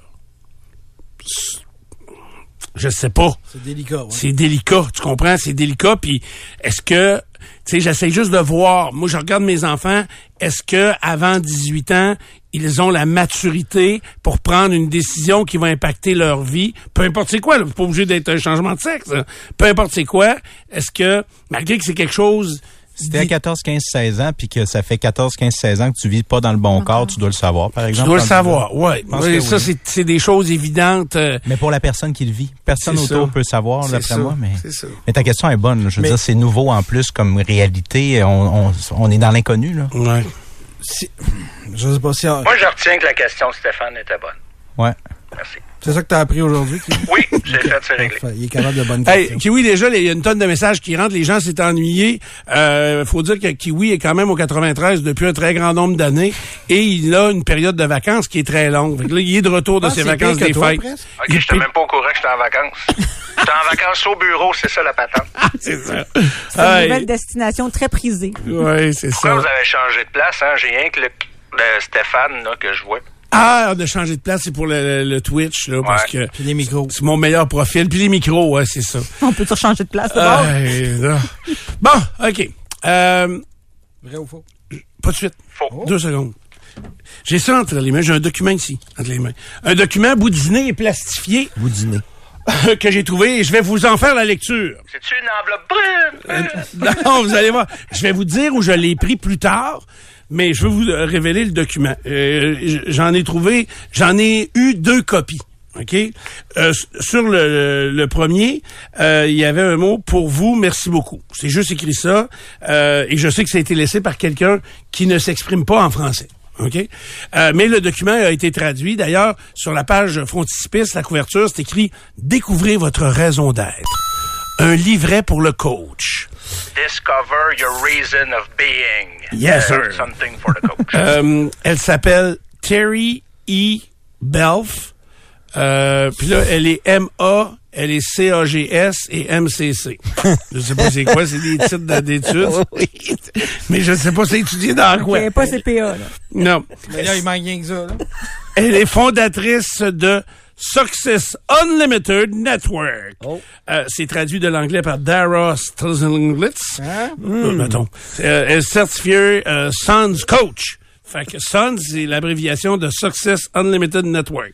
Je sais pas. C'est délicat. ouais. C'est délicat, tu comprends? C'est délicat. Puis est-ce que, tu sais, j'essaie juste de voir. Moi, je regarde mes enfants. Est-ce que avant 18 ans, ils ont la maturité pour prendre une décision qui va impacter leur vie? Peu importe c'est quoi, là, pas obligé d'être un changement de sexe. là. Peu importe c'est quoi. Est-ce que, malgré que c'est quelque chose Si t'es à 14, 15, 16 ans, puis que ça fait 14, 15, 16 ans que tu vis pas dans le bon corps, tu dois le savoir, par Tu exemple. dois le savoir, ouais. Je pense Oui, que ça, oui. c'est- des choses évidentes. euh, Mais pour la personne qui le vit, personne autour ça. peut savoir, d'après moi. Mais, c'est ça. mais ta question est bonne. là. Je veux Mais- dire, c'est nouveau en plus comme réalité. On, on, on est dans l'inconnu. là. Ouais. Si- je sais pas si... Moi, je retiens que la question de Stéphane était bonne. Ouais. Merci. C'est ça que tu as appris aujourd'hui? Kiwi? Oui, j'ai fait, c'est réglé. Parfait. Il est capable de bonnes Hey, questions. Kiwi, déjà, il y a une tonne de messages qui rentrent. Les gens s'est ennuyés. Euh, faut dire que Kiwi est quand même au 93 depuis un très grand nombre d'années et il a une période de vacances qui est très longue. Fait que là, il est de retour de Ah, ses vacances des toi, fêtes. presque. OK, j'étais même pas au courant que j'étais en vacances. j'étais en vacances au bureau, c'est ça la patente. C'est ça. C'est une Hey, nouvelle destination très prisée. ouais, c'est Pourquoi ça. vous avez changé de place, hein? J'ai rien que le, le Stéphane là, que je vois. Ah, on a changé de place, c'est pour le, le Twitch, là, parce que Puis les micros. c'est mon meilleur profil. Puis les micros, ouais, c'est ça. On peut changer de place là. Bon, OK. Euh, Vrai ou faux? Pas de suite. Faux. Deux secondes. J'ai ça entre les mains. J'ai un document ici, entre les mains. Un document boudiné et plastifié dînez. que j'ai trouvé et je vais vous en faire la lecture. C'est-tu une enveloppe brune? non, vous allez voir. Je vais vous dire où je l'ai pris plus tard, mais je vais vous révéler le document. Euh, j'en ai trouvé, j'en ai eu deux copies. OK? Euh, sur le, le- le premier, euh, il y avait un mot pour vous, merci beaucoup. C'est juste écrit ça. euh, et je sais que ça a été laissé par quelqu'un qui ne s'exprime pas en français. OK? Euh, mais le document a été traduit. D'ailleurs, sur la page frontispice, la couverture, c'est écrit Découvrez votre raison d'être. Un livret pour le coach. Discover your reason of being. Yes, Uh, sir. Something for the coach. Euh, elle s'appelle Terry E. Belf. Euh, Puis là, elle est M.A., elle est C-A-G-S et M-C-C. je sais pas c'est quoi, c'est des titres de- d'études. Mais je sais pas c'est étudié dans quoi? Ok, pas CPA, là. Non. Mais là, il manque rien que ça. Là. Elle est fondatrice de Success Unlimited Network. Euh, c'est traduit de l'anglais par Dara Stilzinglitz. Euh, mettons. Euh, elle est certifiée euh, Sons Coach. Fait que Sons, c'est l'abréviation de Success Unlimited Network.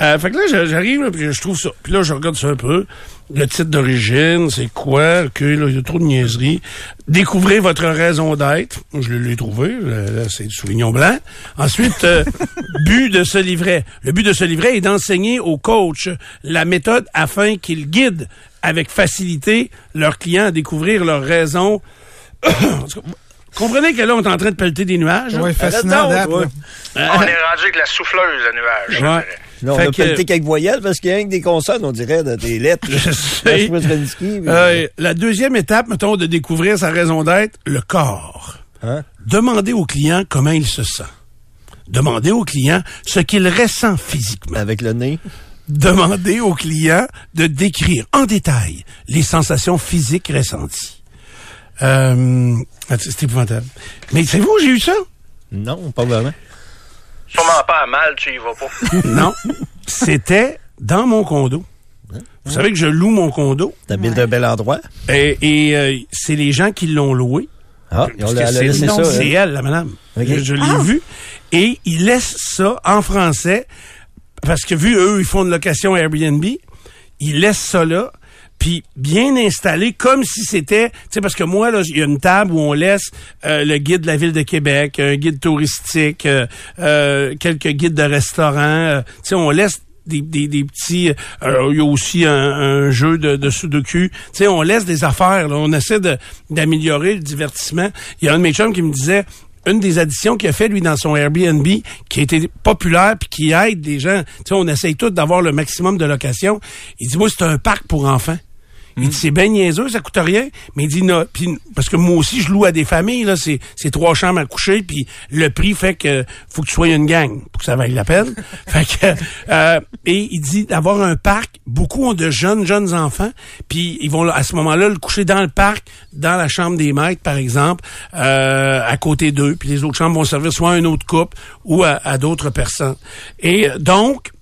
Euh, fait que là, j'arrive, là, puis je trouve ça. Puis là, je regarde ça un peu. Le titre d'origine, c'est quoi? OK, là, il y a trop de niaiseries. Découvrez votre raison d'être. Je l'ai trouvé. Là, c'est du soulignon blanc. Ensuite, euh, but de ce livret. Le but de ce livret est d'enseigner aux coachs la méthode afin qu'ils guident avec facilité leurs clients à découvrir leurs raisons. Comprenez que là, on est en train de pelleter des nuages. Hein? fascinant, toi. On est rendu avec la souffleuse, le nuage. je Ouais. Là, on Fait a que- quelques voyelles parce qu'il y a rien que des consonnes, on dirait, de- des lettres. Je sais. Euh, la deuxième étape, mettons, de découvrir sa raison d'être, le corps. Hein? Demandez au client comment il se sent. Demandez au client ce qu'il ressent physiquement. Avec le nez? Demandez au client de décrire en détail les sensations physiques ressenties. Euh, c'est épouvantable. Mais c'est vous, j'ai eu ça? Non, pas vraiment. Sûrement pas à mal, tu y vas pas. Non. C'était dans mon condo. Vous savez que je loue mon condo. T'habites d'un bel endroit? Et, et, euh, c'est les gens qui l'ont loué. Ah, c'est laissé ça. c'est elle. elle, la madame. Je l'ai Ah! vu. Et ils laissent ça en français. Parce que vu eux, ils font une location Airbnb. Ils laissent ça là. Puis bien installé, comme si c'était... Tu sais, parce que moi, là, il y a une table où on laisse euh, le guide de la ville de Québec, un guide touristique, euh, euh, quelques guides de restaurants. euh, tu sais, on laisse des, des, des petits... euh, il y a aussi un, un jeu de, de sudoku. Tu sais, on laisse des affaires. Là, on essaie d'améliorer le divertissement. Il y a un de mes chums qui me disait une des additions qu'il a fait lui dans son Airbnb qui a été populaire puis qui aide les gens. Tu sais, on essaye tous d'avoir le maximum de locations. Il dit moi c'est un parc pour enfants. Il dit c'est ben niaiseux, ça coûte rien, mais il dit non, puis parce que moi aussi je loue à des familles là, c'est c'est trois chambres à coucher puis le prix fait que faut que tu sois une gang pour que ça vaille la peine. fait que euh, et il dit d'avoir un parc, beaucoup ont de jeunes jeunes enfants, puis ils vont à ce moment-là le coucher dans le parc, dans la chambre des maîtres par exemple, euh, à côté d'eux, puis les autres chambres vont servir soit à un autre couple ou à, à d'autres personnes. Et euh, donc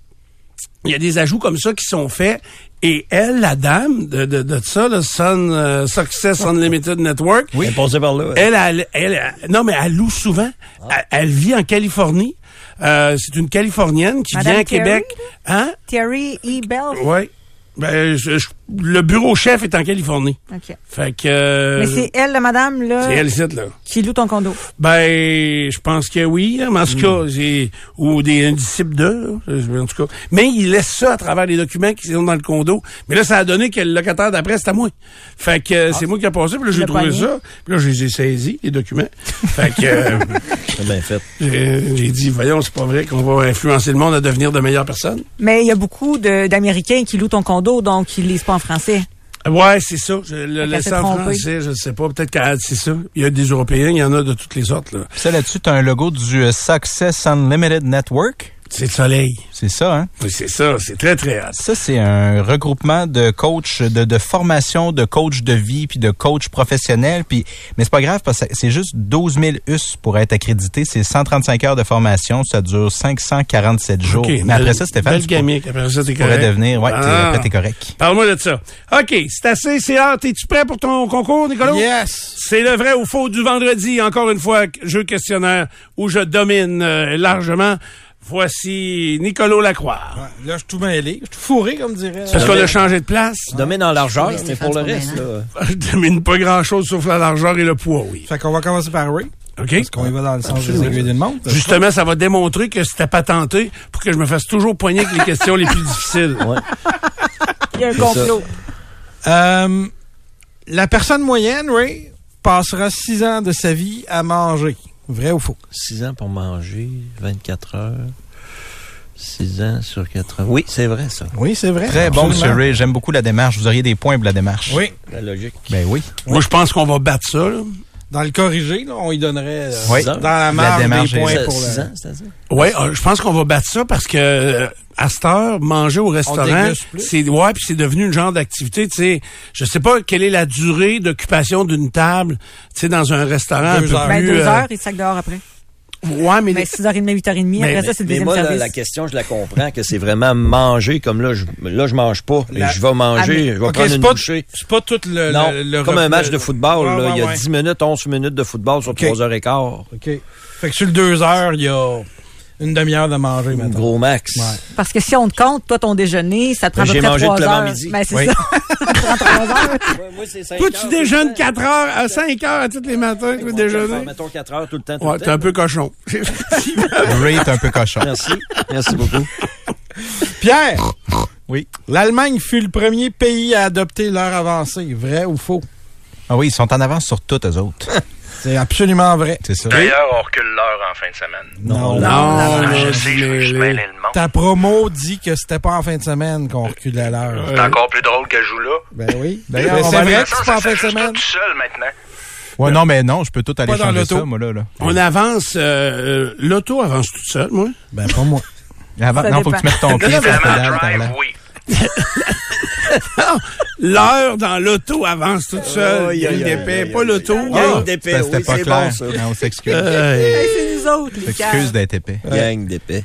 il y a des ajouts comme ça qui sont faits. Et elle, la dame de, de, de ça, le Sun euh, Success Unlimited Network, Elle est passée par là. elle, elle, elle, elle- non mais elle loue souvent. Elle, elle vit en Californie. Euh, c'est une Californienne qui Madame vient à Terry? Québec. Hein? Terry E. Bell. Oui. Ben, je- je- le bureau chef est en Californie. OK. Fait que. euh, Mais c'est elle, la madame, là, c'est elle là. qui loue ton condo? Ben, je pense que oui, mais en tout cas, j'ai ou des un disciple d'eux, en tout cas. Mais il laisse ça à travers les documents qui sont dans le condo. Mais là, ça a donné que le locataire d'après, c'était à moi. Fait que euh, c'est moi qui a passé, puis là, j'ai trouvé ça. Puis là, je les ai saisis, les documents. fait que euh, C'est bien fait. j'ai dit, voyons, c'est pas vrai qu'on va influencer le monde à devenir de meilleures personnes. Mais il y a beaucoup d'Américains qui louent ton condo, donc ils lisent pas en français. Ouais, c'est ça. Je le Fait laisse qu'elle s'est en français, je sais pas. Peut-être que ah, c'est ça. Il y a des Européens, il y en a de toutes les sortes, là. Ça là-dessus, tu as un logo du euh, Success Unlimited Network. C'est le soleil. C'est ça, hein? Oui, c'est ça. C'est très, très hâte. Ça, c'est un regroupement de coachs, de, de formation de coachs de vie, puis de coachs professionnels. Puis, mais c'est pas grave parce que c'est juste 12 000 US pour être accrédité. C'est 135 heures de formation. Ça dure 547 jours. OK, mais après ça, Stéphane, tu pour- gamique. Après ça, t'es pourrais correct. devenir... Ouais, t'es- Ah. après, t'es correct. Parle-moi de ça. OK, c'est assez, c'est hâte. Es-tu prêt pour ton concours, Nicolas? Yes! C'est le vrai ou faux du vendredi. Encore une fois, jeu questionnaire où je domine euh, largement. Voici Nicolas Lacroix. Ouais, là, je suis tout mêlé. Je suis tout fourré, comme dirait. Parce qu'on a changé de place. Tu domines en largeur, Stéphane, pour le c'est pas reste, là. Je domine pas grand-chose sauf la largeur et le poids, oui. Fait qu'on va commencer par Ray. OK. Est-ce qu'on y va dans le sens Absolument. des aiguilles d'une montre? Justement, ça va démontrer que c'était patenté pour que je me fasse toujours poigner avec les questions les plus difficiles. Il y a un complot. Euh, la personne moyenne, Ray, passera six ans de sa vie à manger. Vrai ou faux? 6 ans pour manger, 24 heures. 6 ans sur 4 ans. Oui, c'est vrai, ça. Oui, c'est vrai. Très bon. Monsieur Ray. J'aime beaucoup la démarche. Vous auriez des points pour la démarche. Oui. La logique. Ben oui. Moi, je pense qu'on va battre ça. là. Dans le corrigé, là, on y donnerait euh, Oui. dans la marge démarche des points pour Six le... ans, c'est-à-dire? Oui, je pense qu'on va battre ça parce que euh, à cette heure, manger au restaurant, c'est ouais, puis c'est devenu une genre d'activité. Tu sais, je sais pas quelle est la durée d'occupation d'une table, tu sais, dans un restaurant Deux un peu heures. Ben, plus. deux euh, heures, il sac dehors après. Ouais, mais Ben, 6h30, 8h30. Mais- après ça, c'est le Mais deuxième moi, là, service. la question, je la comprends, que c'est vraiment manger, comme là, je, là, je mange pas, mais La- je vais manger, Ah, mais- je vais Ok, prendre c'est une pas, bouchée. c'est pas tout le, Non, le, le comme un match de football, Ouais, là, ouais, il y a ouais. 10 minutes, 11 minutes de football sur Ok. 3 heures et quart. OK. Fait que sur le deux heures, il y a une demi-heure de manger, maintenant. Gros max. Ouais. Parce que si on te compte, toi, ton déjeuner, ça te prend Ben, à peu j'ai près mangé 3 depuis heures. l'avant-midi. Ben, c'est Oui. ça. ça te prend 3 heures. moi, c'est 5 toi, tu déjeunes 4 heures à 5 heures à tous les matins, tu déjeuner. Mettons 4 heures tout le temps. tout Ouais, t'es un peu cochon. Ray est un peu cochon. Merci. Merci beaucoup. Pierre! Oui. L'Allemagne fut le premier pays à adopter l'heure avancée. Vrai ou faux? Ah oui, ils sont en avance sur toutes, eux autres. C'est absolument vrai. C'est ça. D'ailleurs, on recule l'heure en fin de semaine. Non, Non, je mais- sais, je veux juste mêler le monde. Ta promo dit que c'était pas en fin de semaine qu'on reculait l'heure. C'est encore plus drôle que je joue là. Ben oui. D'ailleurs, on c'est vrai que c'est pas en fin de semaine. tout seul maintenant. Ouais, non, mais non, je peux tout aller changer l'auto. ça, moi, là. là. On avance, euh, euh, l'auto avance toute seule, moi. Ben, pas moi. Avant- non, faut que tu mettes ton pied oui. L'heure dans l'auto avance toute seule. Aïe, d'épais, aïe, pas l'auto. Gang Ah. d'épais, Parce que oui, C'était pas c'est clair. bon, ça. Non, on s'excuse. Euh, Hey, c'est nous autres, les S'excuse d'être épais. Gang d'épais.